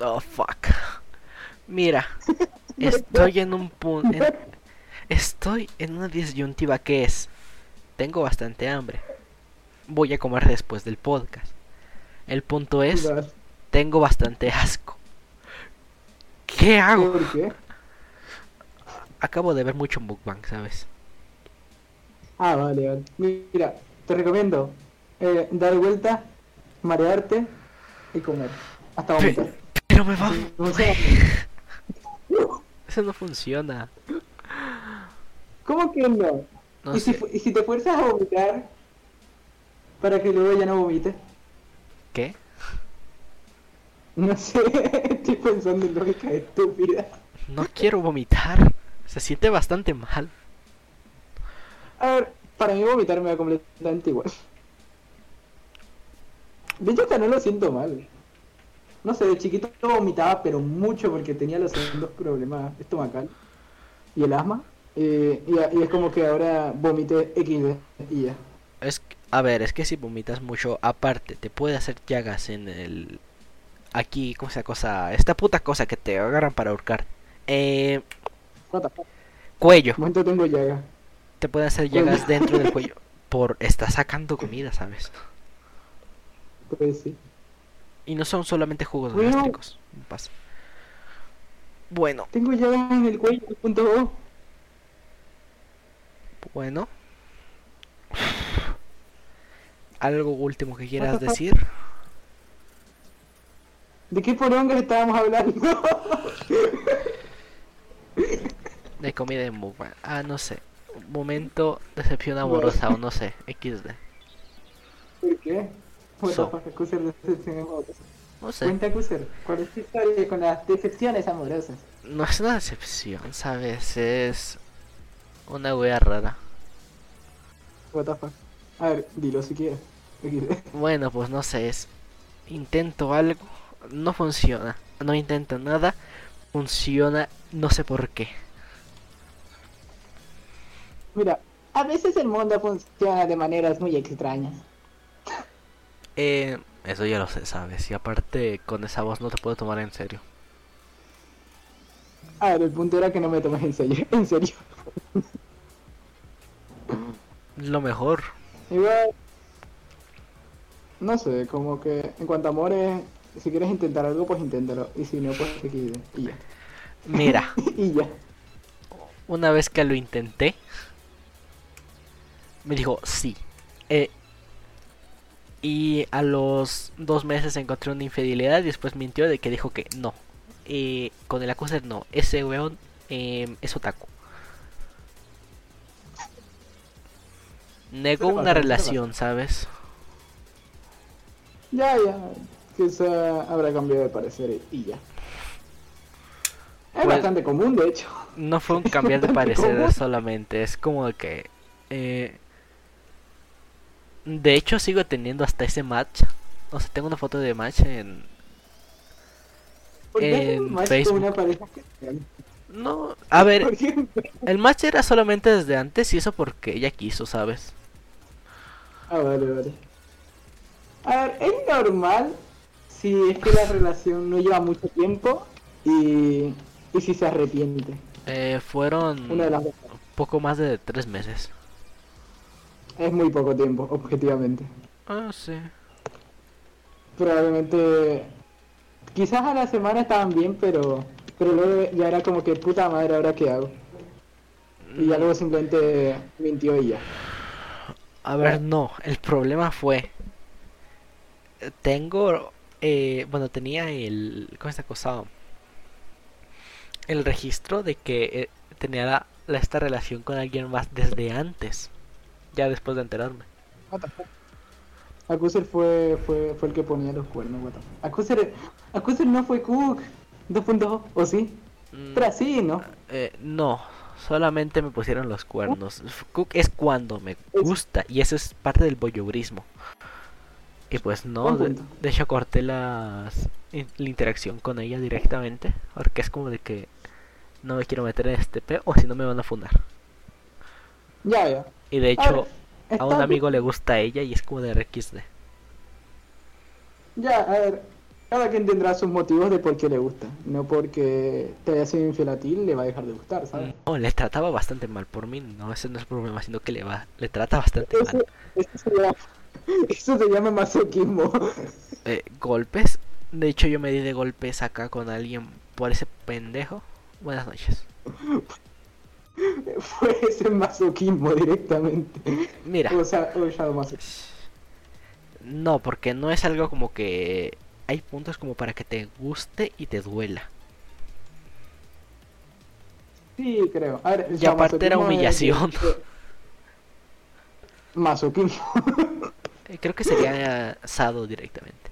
A: oh fuck. Mira, estoy en un punto. Estoy en una disyuntiva que es. Tengo bastante hambre. Voy a comer después del podcast. El punto es, tengo bastante asco. ¿Qué hago?
B: ¿Por qué?
A: Acabo de ver mucho mukbang, ¿sabes?
B: Ah, vale, vale. Mira, te recomiendo eh, dar vuelta, marearte y comer. Hasta vomitar.
A: Pero me va.
B: O sea,
A: Eso no funciona.
B: ¿Cómo que no?
A: No
B: ¿Y, si,
A: sé.
B: fu- y si te fuerzas a vomitar para que luego ya no vomites?
A: ¿Qué?
B: No sé, estoy pensando en lógica estúpida.
A: No quiero vomitar. Se siente bastante mal.
B: A ver, para mí vomitar me da completamente igual. De hecho, hasta no lo siento mal. No sé, de chiquito vomitaba, pero mucho porque tenía los segundos problemas estomacal y el asma. Eh, y, y es como que ahora vomité XD y ya.
A: Es a ver, es que si vomitas mucho, aparte, te puede hacer llagas en el. Aquí, ¿cómo se llama cosa? Esta puta cosa que te agarran para ahorcar. Eh. Cuello.
B: Momento tengo llaga.
A: Te pueden hacer llagas dentro del cuello. Por estar sacando comida, ¿sabes?
B: Pues sí.
A: Y no son solamente jugos
B: Bueno.
A: gástricos. Pasa. Bueno,
B: Tengo llaga en el cuello, punto.
A: Bueno. ¿Algo último que quieras decir?
B: ¿De qué porongas estábamos hablando?
A: De comida en mukbang. Ah, no sé. Momento decepción amorosa o no sé. XD.
B: ¿Por qué? The
A: So.
B: decepciones amorosas.
A: No sé.
B: Cuenta Cuser, ¿cuál es tu historia con las decepciones amorosas?
A: No es una decepción, ¿sabes? Es una wea rara.
B: What the fuck. A ver, dilo si quieres.
A: Bueno, pues no sé, es intento algo, no funciona. No intento nada, funciona, no sé por qué.
B: Mira, a veces el mundo funciona de maneras muy extrañas.
A: Eh, eso ya lo sé, ¿sabes? Y aparte, con esa voz no te puedo tomar en serio.
B: A ver, el punto era que no me tomes en serio. En serio.
A: Lo mejor.
B: Igual. No sé, como que en cuanto a amores, si quieres intentar algo, pues inténtalo. Y si no, pues XD. Y ya.
A: Mira,
B: y ya.
A: una vez que lo intenté, me dijo sí. Eh, y a los dos meses encontré una infidelidad y después mintió de que dijo que no. Eh, con el acuser no, ese weón eh, es otaku. Negó una relación, ¿sabes?
B: Ya, ya. Quizá habrá cambiado de parecer y ya. Es
A: Pues-
B: bastante común, de hecho.
A: No fue un cambiar de parecer
B: común.
A: solamente, es como que... eh, de hecho sigo teniendo hasta ese match. O sea, tengo una foto de match en...
B: ¿Por qué
A: En
B: match con
A: Facebook.
B: una pareja que-
A: No, a ver, el match era solamente desde antes y eso porque ella quiso, ¿sabes?
B: Ah, vale, vale. A ver, es normal si es que la relación no lleva mucho tiempo y, y si se arrepiente.
A: Eh, fueron...
B: Una de las
A: poco más de tres meses.
B: Es muy poco tiempo, objetivamente.
A: Ah, sí.
B: Probablemente. Quizás a la semana estaban bien, pero. Pero luego ya era como que puta madre, ¿ahora qué hago? Y ya luego simplemente mintió y ya.
A: A ver, no, el problema fue. Tengo. eh, bueno, tenía el. ¿Cómo está acosado? El registro de que eh, tenía la- la- esta relación con alguien más desde antes. Ya después de enterarme.
B: What the fuck? Accuser fue, fue, fue el que ponía los cuernos, what the fuck. Accuser, Accuser no fue Cook 2.0, ¿o sí?
A: Mm,
B: Pero sí, ¿no?
A: eh, no, solamente me pusieron los cuernos. Cook es cuando me gusta y eso es parte del voyeurismo. Y pues no, de, hecho corté las, la interacción con ella directamente, porque es como de que no me quiero meter en este peo o si no me van a fundar.
B: Ya, ya.
A: Y de
B: A
A: hecho,
B: ver,
A: a un
B: bien.
A: amigo le gusta a ella y es como de RXD.
B: Ya, a ver. Cada quien tendrá sus motivos de por qué le gusta. No porque te haya sido infiel a ti, le va a dejar de gustar, ¿sabes?
A: No, le trataba bastante mal por mí, no, ese no es el problema, sino que le va, le trata bastante
B: Eso,
A: mal.
B: eso se llama, eso se llama masoquismo.
A: Eh, golpes. De hecho, yo me di de golpes acá con alguien por ese pendejo. Buenas noches.
B: Fue ese masoquismo directamente.
A: Mira,
B: O sea, o sadomasoquismo.
A: no, porque no es algo como que hay puntos como para que te guste y te duela.
B: Sí, creo. A ver,
A: Y aparte era humillación.
B: es- Masoquismo.
A: Eh, Creo que sería sado directamente.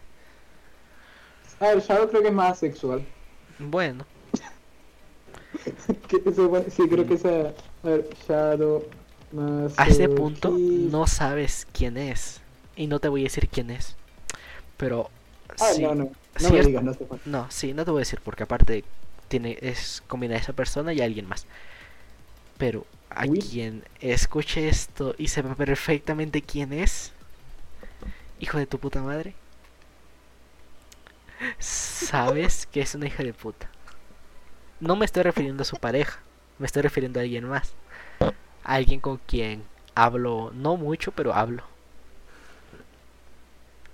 B: A ver, Shadow creo que es más sexual.
A: Bueno,
B: sí, creo que esa. A ver, Shadow. Más.
A: a ese punto no sabes quién es. Y no te voy a decir quién es. Pero
B: Ah,
A: sí,
B: no, no. No me
A: cierto-
B: digas, no sé cuál.
A: No, sí, no te voy a decir porque aparte tiene es combina esa persona y alguien más. Pero a
B: Uy.
A: quien escuche esto y sepa perfectamente quién es, hijo de tu puta madre, sabes que es una hija de puta. No me estoy refiriendo a su pareja, me estoy refiriendo a alguien más. A alguien con quien hablo, no mucho, pero hablo.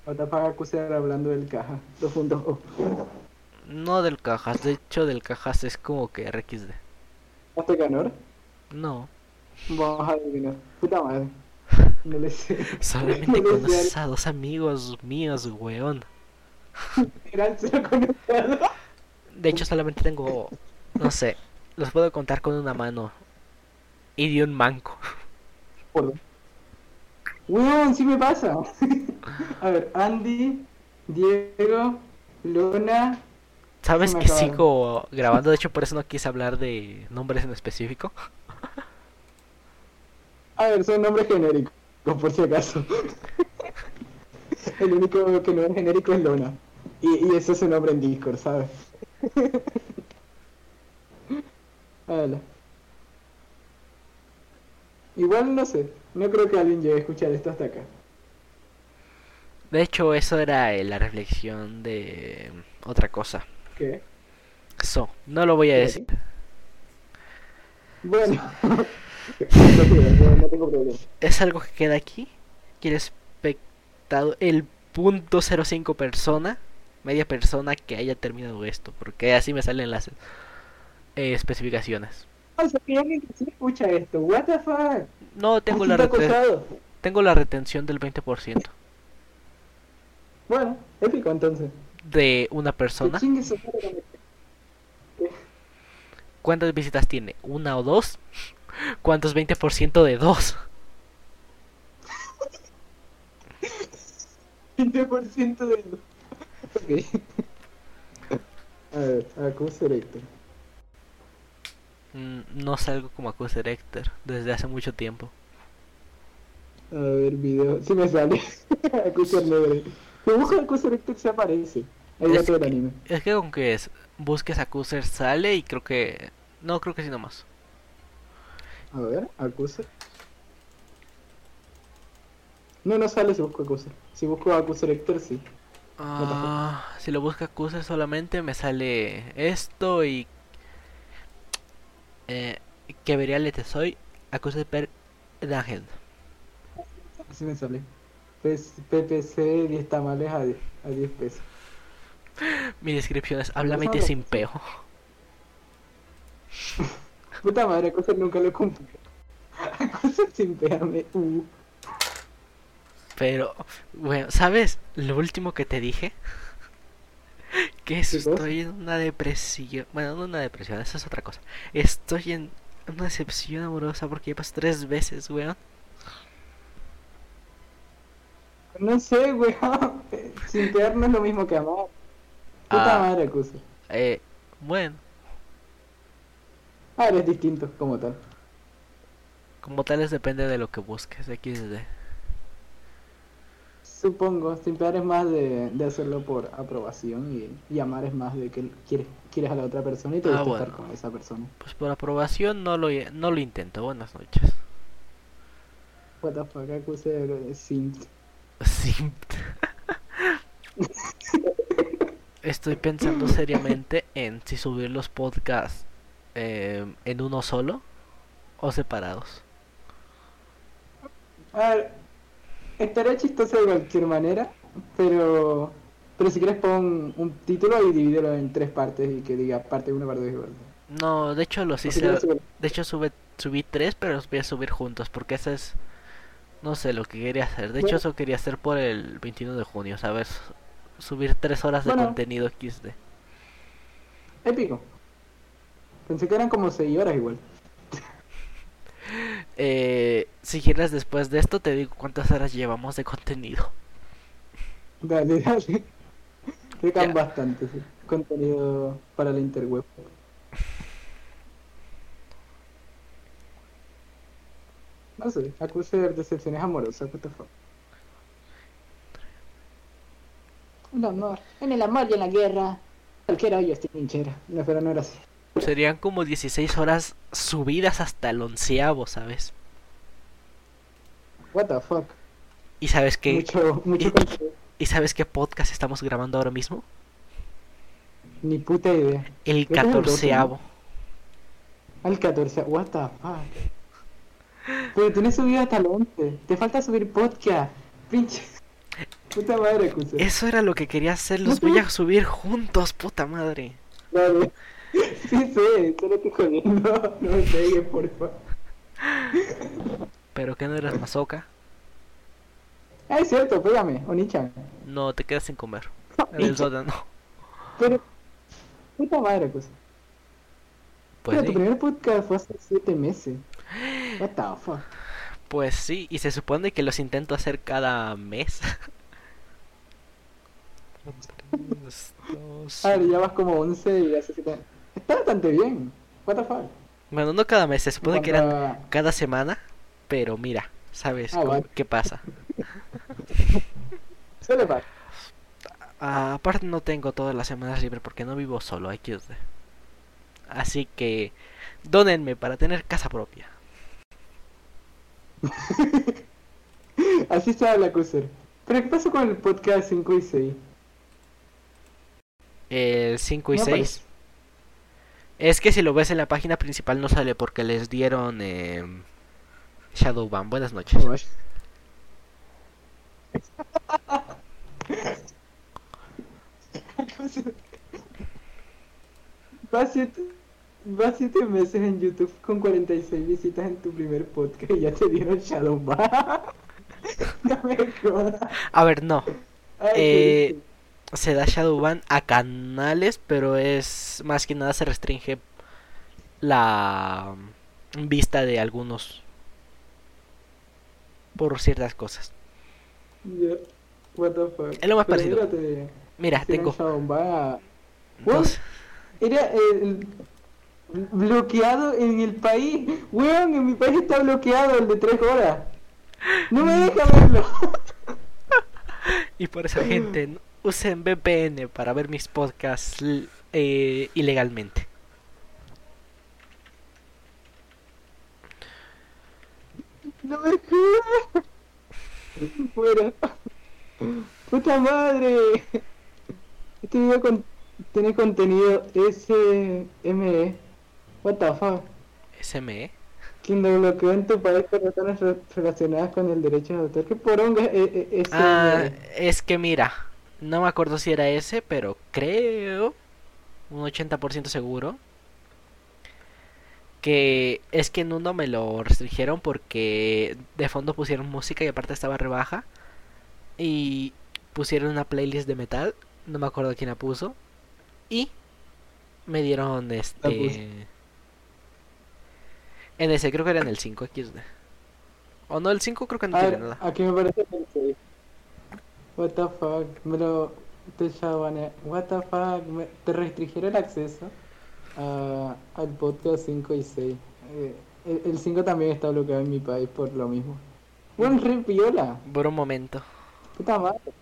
B: Ahora para acusar hablando del caja. 2.0.
A: No del cajas, de hecho del cajas es como que RXD.
B: ¿Hasta ganó?
A: No,
B: Vamos a adivinar. Puta madre. No le sé.
A: solamente
B: No
A: conoces a dos amigos míos, weón. De hecho solamente tengo, no sé, los puedo contar con una mano. Y de un manco.
B: Por- Weón, sí me pasa. A ver, Andy, Diego, Luna.
A: ¿Sabes que
B: acabaron.
A: sigo grabando? De hecho por eso no quise hablar de nombres en específico.
B: A ver, son nombres genéricos, por si acaso. El único que no es genérico es Luna. Y, y ese es su nombre en Discord, ¿sabes? Igual no sé, no creo que alguien llegue a escuchar esto hasta acá.
A: De hecho eso era eh, la reflexión de otra cosa.
B: ¿Qué?
A: So, no lo voy a
B: ¿Qué?
A: decir.
B: Bueno, no, no tengo problema.
A: Es algo que queda aquí. Que el espectador, el punto 05 persona, media persona que haya terminado esto. Porque así me salen las eh, especificaciones.
B: O sea, que alguien que sí escucha esto, what the fuck.
A: No tengo la,
B: está
A: reten-
B: acosado.
A: tengo la retención del 20%
B: Bueno, épico entonces.
A: de una persona. ¿Cuántas visitas tiene? ¿Una o dos? ¿Cuántos 20% de dos?
B: 20% de... Ok. A ver, acuse Héctor.
A: Mm, No salgo como Accuser Hector desde hace mucho tiempo.
B: A ver, video. Sí me sale. Acuse negro. Si busco acuse Héctor se aparece. Ahí va
A: Es
B: todo el
A: que-
B: anime.
A: Es que con que es- busques Accuser sale y creo que... No, creo que sí nomás.
B: A ver, acuse. No, no sale si busco acuse. Si busco acuse Héctor, sí.
A: Ah, si lo busca Accuser solamente me sale esto y... Eh, que vería te soy Acuse per Ángel.
B: Así me sale. PPC 10 tamales a 10, a 10 pesos.
A: Mi descripción es háblame de sin peo.
B: Puta madre, cosa nunca lo cumplí. Cosa sin pegarme. Uh.
A: Pero, bueno, ¿sabes lo último que te dije? Que estoy en una depresión. Bueno, no una depresión, esa es otra cosa. Estoy en una decepción amorosa porque ya pasó tres veces, weón.
B: No sé, weón. Sin pegar no es lo mismo que amar. Puta
A: Ah.
B: madre, Cosa.
A: Eh, bueno,
B: Ah, eres distinto, como tal.
A: como tales depende de lo que busques, XD.
B: Supongo, sin pegar es más de, de hacerlo por aprobación y, y amar es más de que quieres, quieres a la otra persona y te
A: Ah,
B: gusta estar
A: bueno.
B: con esa persona.
A: Pues por aprobación no lo, no lo intento. Buenas noches.
B: What the fuck, acuse simp.
A: Simp. Estoy pensando seriamente en si subir los podcasts eh, en uno solo o separados.
B: A ver, estaría chistoso de cualquier manera, pero pero si quieres pon un título y divídelo en tres partes y que diga parte 1, parte 2 y parte.
A: No, de hecho los hice. De hecho sube, subí tres, pero los voy a subir juntos porque ese es. No sé lo que quería hacer. De hecho eso quería hacer por el 21 de junio, ¿sabes? Subir tres horas de
B: Bueno.
A: contenido XD.
B: Épico. Pensé que eran como 6 horas igual.
A: Eh, si quieres después de esto te digo cuántas horas llevamos de contenido.
B: Dale, dale. Quedan
A: Ya.
B: bastante, sí. Contenido para la interweb. No sé, acuse de decepciones amorosas, what the fuck. El amor, en el amor y en la guerra. Cualquier hoyo es trinchera. No, pero no era así.
A: Serían como 16 horas subidas hasta el onceavo, ¿sabes?
B: What the fuck.
A: ¿Y sabes qué?
B: Mucho, mucho
A: y-
B: contenido.
A: ¿Y sabes qué podcast estamos grabando ahora mismo?
B: Ni puta idea.
A: El
B: ¿no?
A: catorceavo.
B: Al 14, what the fuck. Pero tienes subido hasta el 11. Te falta subir podcast. Pinche. Puta madre, Acuse.
A: Eso era lo que quería hacer, los voy a subir juntos, puta madre.
B: Dale. Sí sé, solo estoy jodiendo. No me pegues, por favor.
A: Pero que no eras masoca.
B: Ah, es cierto, pégame, Onichan.
A: No, te quedas sin comer. En el sótano.
B: Pero. Puta madre, Acuse.
A: Pues
B: Pero tu primer podcast fue hace 7 meses. What the fuck.
A: Pues sí, y se supone que los intento hacer cada mes. Tres, dos,
B: A ver, ya vas como 11 y hace 7 Está bastante bien. What the fuck.
A: Bueno, no cada mes, se supone que eran cada semana, pero mira, ¿sabes
B: Ah,
A: cómo- qué pasa?
B: Suele pasar.
A: Ah, aparte no tengo todas las semanas libres porque no vivo solo, hay que Así que dónenme para tener casa propia.
B: Así se habla, Cuser. Pero ¿qué pasó con el podcast 5 y 6?
A: El 5 y
B: No
A: 6.
B: aparece.
A: Es que si lo ves en la página principal no sale porque les dieron eh, Shadowban. Buenas noches.
B: Va siete, va siete meses en YouTube con 46 visitas en tu primer podcast y ya te dieron Shadowban. no me jodas.
A: A ver, no.
B: Ay,
A: Eh, Se da Shadowban a canales, pero es más que nada se restringe la mm, vista de algunos por ciertas cosas.
B: triste. Ya. What the fuck.
A: Es lo más
B: Pero
A: parecido.
B: mírate,
A: Mira, tengo
B: Shadowban a-
A: dos.
B: Era el bloqueado en el país. Weón, en mi país está bloqueado el de 3 horas. No me deja verlo.
A: Y por eso, gente, no usen VPN para ver mis podcasts eh, ilegalmente.
B: No me jodas. Fuera. Puta madre. Este video con... tiene contenido SME. What the fuck.
A: SME.
B: Quien lo bloqueó en tu país por razones re- relacionadas con el derecho de autor. ¿Qué poronga es, es- es-
A: Ah,
B: ese?
A: es que mira, no me acuerdo si era ese, pero creo, un 80% seguro, que es que en uno me lo restringieron porque de fondo pusieron música y aparte estaba rebaja y pusieron una playlist de metal, no me acuerdo quién la puso, y me dieron este... En ese, creo que era en el 5 XD. O no, el 5 creo que no
B: A
A: tiene nada.
B: aquí me parece el 6. What the fuck, me lo... Te chabane- What the fuck, me- te restringieron el acceso a- al podcast 5 y 6. Eh, el, el 5 también está bloqueado en mi país por lo mismo. Buen re viola,
A: Por un momento.
B: puta madre.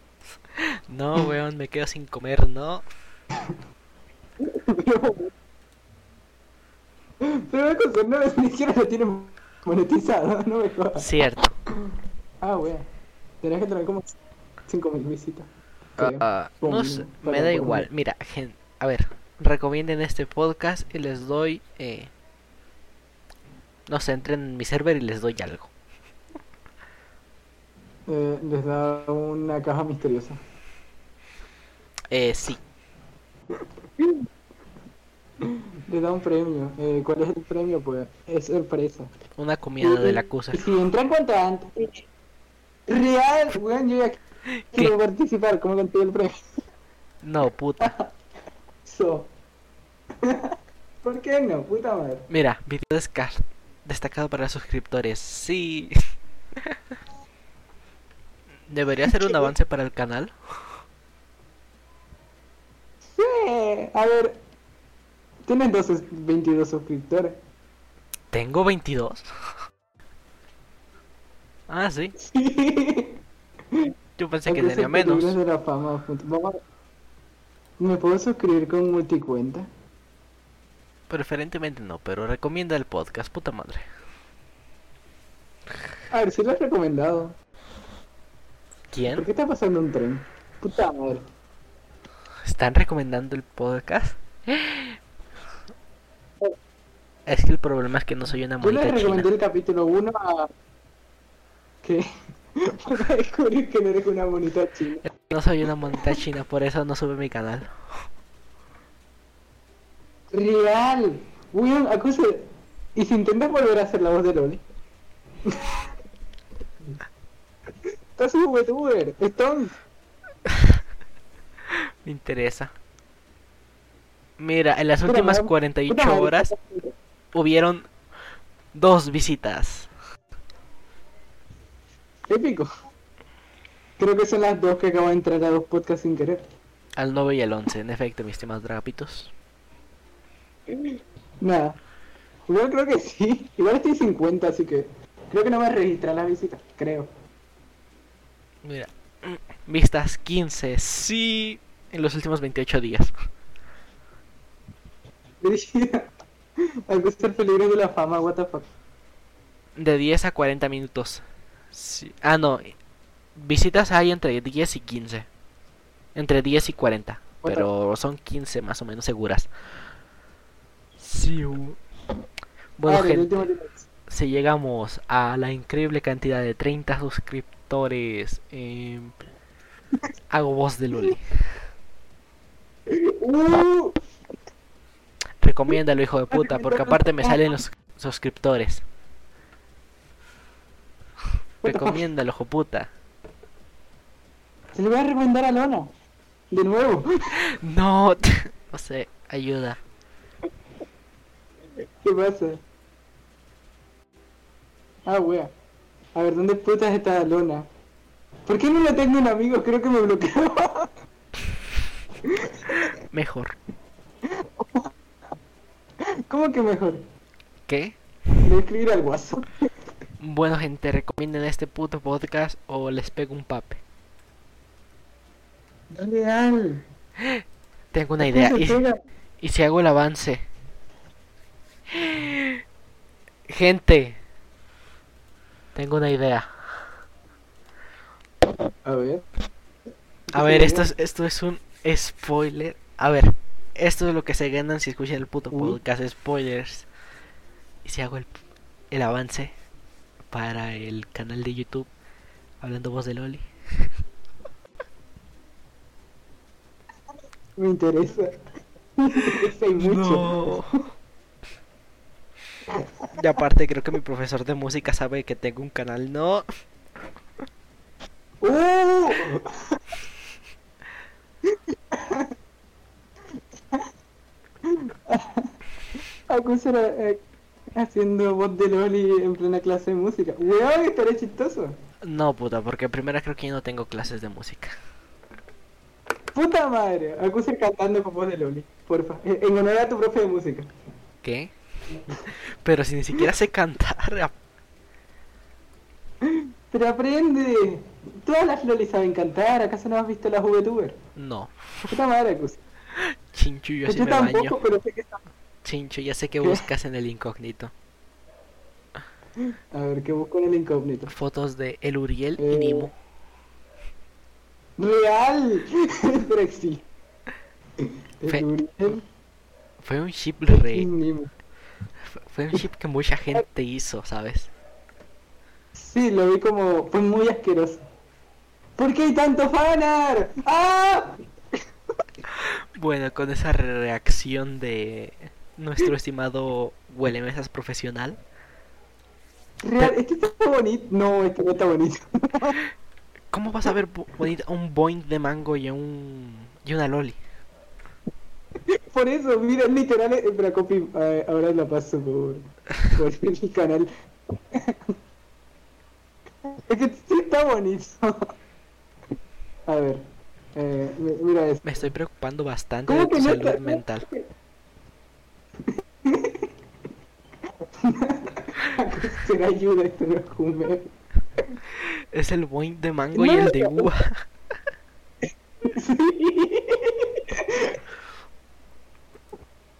A: No, weón, me quedo sin comer, no.
B: Pero, la cosa no ni siquiera lo tiene monetizado, no me jodas.
A: Cierto.
B: Ah, wea. Tenés que tener como 5000 visitas.
A: Ah, no
B: Como
A: sé,
B: mínimo,
A: me da igual.
B: mí.
A: Mira, gen- a ver, recomienden este podcast y les doy, eh, no sé, entren en mi server y les doy algo.
B: Eh, les da una caja misteriosa.
A: Eh, sí,
B: Les da un premio. Eh, ¿Cuál es el premio? Pues es sorpresa.
A: una comida de la cosa.
B: Si entran cuanto antes. Real, weón, yo ya quiero participar. ¿Cómo contigo el premio?
A: No, puta.
B: So. ¿Por qué no? Puta madre.
A: Mira, video destacado para suscriptores. Sí. Debería ser un avance para el canal.
B: Sí. A ver. Tienes 12, 22 suscriptores.
A: Tengo 22. Ah, sí.
B: Sí.
A: Yo pensé que tenía menos.
B: de la fama. ¿Me puedo suscribir con multicuenta?
A: Preferentemente no, pero recomienda el podcast, puta madre.
B: A ver, si lo has recomendado. ¿Por
A: ¿Quién?
B: qué está pasando un tren? Puta madre.
A: ¿Están recomendando el podcast? Es que el problema es que no soy una
B: Yo le recomendé
A: china.
B: el capítulo 1 a... ¿Qué? Para descubrir que no eres una monita china.
A: No soy una monita china, por eso no sube mi canal.
B: Real. Weón, acusa... ¿Y si intentas volver a hacer la voz de Loli? Estás un youtuber, Stone.
A: Me interesa. Mira, en las últimas
B: madre,
A: 48
B: puta madre,
A: horas hubieron dos visitas.
B: Épico. Creo que son las dos que acabo de entrar a dos podcasts sin querer.
A: Al 9 y al 11, en efecto, mis estimados dragapitos.
B: Nada. Igual creo que sí. Igual estoy 50, así que creo que no me registran las visitas. Creo.
A: Mira, vistas 15, sí, en los últimos 28 días.
B: Al ser peligro de la fama, what the fuck.
A: De 10 a 40 minutos. Sí. Ah, no. Visitas hay entre 10 y 15. Entre 10 y 40.
B: What the-
A: Pero son 15 más o menos seguras. Sí. Bueno,
B: Ah,
A: gente, si llegamos a la increíble cantidad de 30 suscriptores, em, hago voz de Luli.
B: Uh,
A: Recomiéndalo, hijo de puta, porque aparte me salen los suscriptores. Recomiéndalo, hijo puta.
B: se le voy a recomendar a Lona. De nuevo.
A: No, no sé, ayuda.
B: ¿Qué pasa? Ah, wea. A ver, ¿dónde putas está Lona? ¿Por qué no la tengo en amigos? Creo que me bloqueó.
A: Mejor.
B: ¿Cómo que mejor?
A: ¿Qué?
B: Le voy a escribir al WhatsApp.
A: Bueno, gente, recomienden este puto podcast o les pego un pape. Tengo una idea. ¿Y, y si hago el avance? Gente, tengo una idea.
B: A ver.
A: A ver, esto es, esto es un spoiler. A ver, esto es lo que se ganan si escuchan el puto podcast. Spoilers. Y si hago el, el avance para el canal de YouTube Hablando Voz de Loli.
B: Me interesa. Me interesa y mucho.
A: Y aparte creo que mi profesor de música sabe que tengo un canal. No.
B: ¡Uh! Acusar eh, haciendo voz de Loli en plena clase de música. Weón, estaría chistoso.
A: No, puta, porque primero creo que yo no tengo clases de música.
B: Puta madre, Acusar cantando con voz de Loli, porfa. En en honor a tu profe de música.
A: ¿Qué? Pero si ni siquiera sé cantar.
B: Pero aprende. Todas las Loli saben cantar, ¿acaso no has visto las VTuber?
A: No.
B: Puta madre, Acusar.
A: Chincho, yo sí
B: yo
A: me
B: tampoco,
A: baño.
B: pero sé que.
A: Chincho, ya sé que
B: ¿Qué?
A: buscas en el incógnito.
B: A ver, ¿qué busco en el incógnito?
A: Fotos de El Uriel y
B: Eh,
A: Nimo.
B: ¡Real! El Uriel
A: Fue un ship re... Fue un ship que mucha gente hizo, ¿sabes?
B: Sí, lo vi como. Fue muy asqueroso. ¿Por qué hay tanto fanar? ¡Ah!
A: Bueno, con esa reacción de nuestro estimado Huele Mesas profesional,
B: Real, es que está bonito. No, este no está bonito.
A: ¿cómo vas a ver bo- bonita un boing de mango y un y una loli?
B: Por eso, mira, literal, eh, espera, copy, eh, ahora la paso por, por el canal. Es que sí está bonito. A ver, eh, mi- mira esto.
A: Me estoy preocupando bastante de
B: ¿Cómo
A: tu
B: que no
A: salud
B: está-
A: mental.
B: Será ayuda, esto no es meme.
A: Es el boing de mango y el de uva.
B: Sí.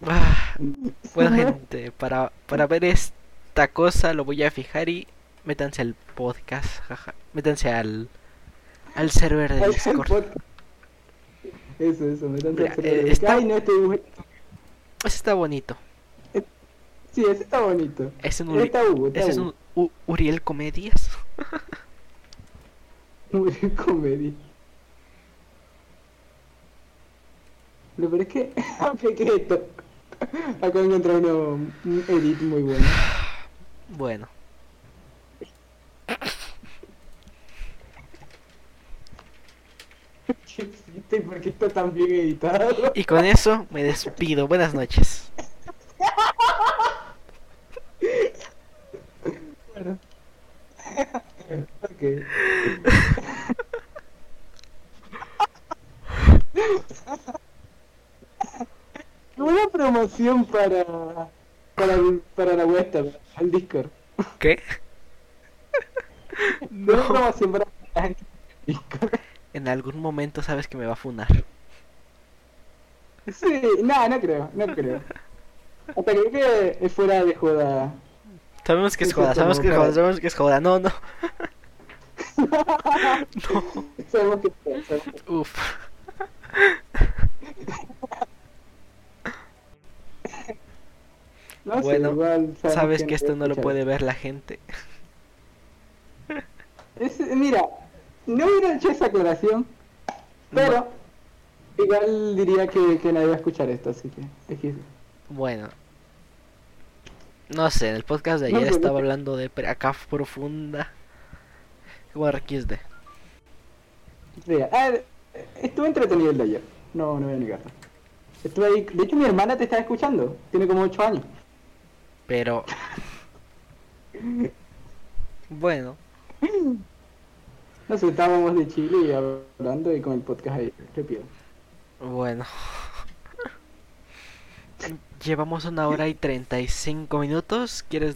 A: Ah, Bueno, gente, para, para ver esta cosa lo voy a fijar y métanse al podcast, jaja. Métanse al, al server de Discord.
B: Eso, eso, me dan
A: Mira, eh, está-
B: Ay, no, este dibujo-
A: Ese está bonito.
B: Sí, ese está bonito.
A: Es un, Uri-
B: Está Hugo, está
A: ese es
B: Hugo.
A: un U- Uriel Comedias.
B: Muy comedy. Lo peor es que. ¿Qué qué es esto? Acabo de encontrar uno, un edit muy bueno.
A: Bueno,
B: ¿Qué? ¿Por qué está tan bien editado?
A: y con eso me despido. Buenas noches.
B: Bueno. Ok. Una promoción para. para, el- para la web, al Discord.
A: ¿Qué?
B: Una
A: No.
B: promoción para del Discord.
A: En algún momento sabes que me va a funar.
B: Sí, no, no creo, no creo. Hasta que es fuera de joda.
A: Sabemos que es joda, sabemos que es joda, sabemos que es joda. No, no. No.
B: Sabemos que es que-
A: Uf.
B: No
A: Bueno,
B: igual
A: Sabes
B: no
A: que esto no lo puede ver la gente.
B: Es- mira, no hubiera hecho esa aclaración, pero igual diría que, que nadie va a escuchar esto, así que. es que-
A: Bueno. No sé, en el podcast de ayer
B: no
A: estaba hablando de Preacaf profunda. XD.
B: Mira, ah, estuve entretenido el de ayer, no, no voy a negarlo. Estuve ahí, de hecho mi hermana te está escuchando, tiene como 8 años.
A: Pero. Bueno,
B: No sé, estábamos de Chile y hablando y con el podcast ahí, qué pido.
A: bueno. Llevamos una hora y 35 minutos. ¿Quieres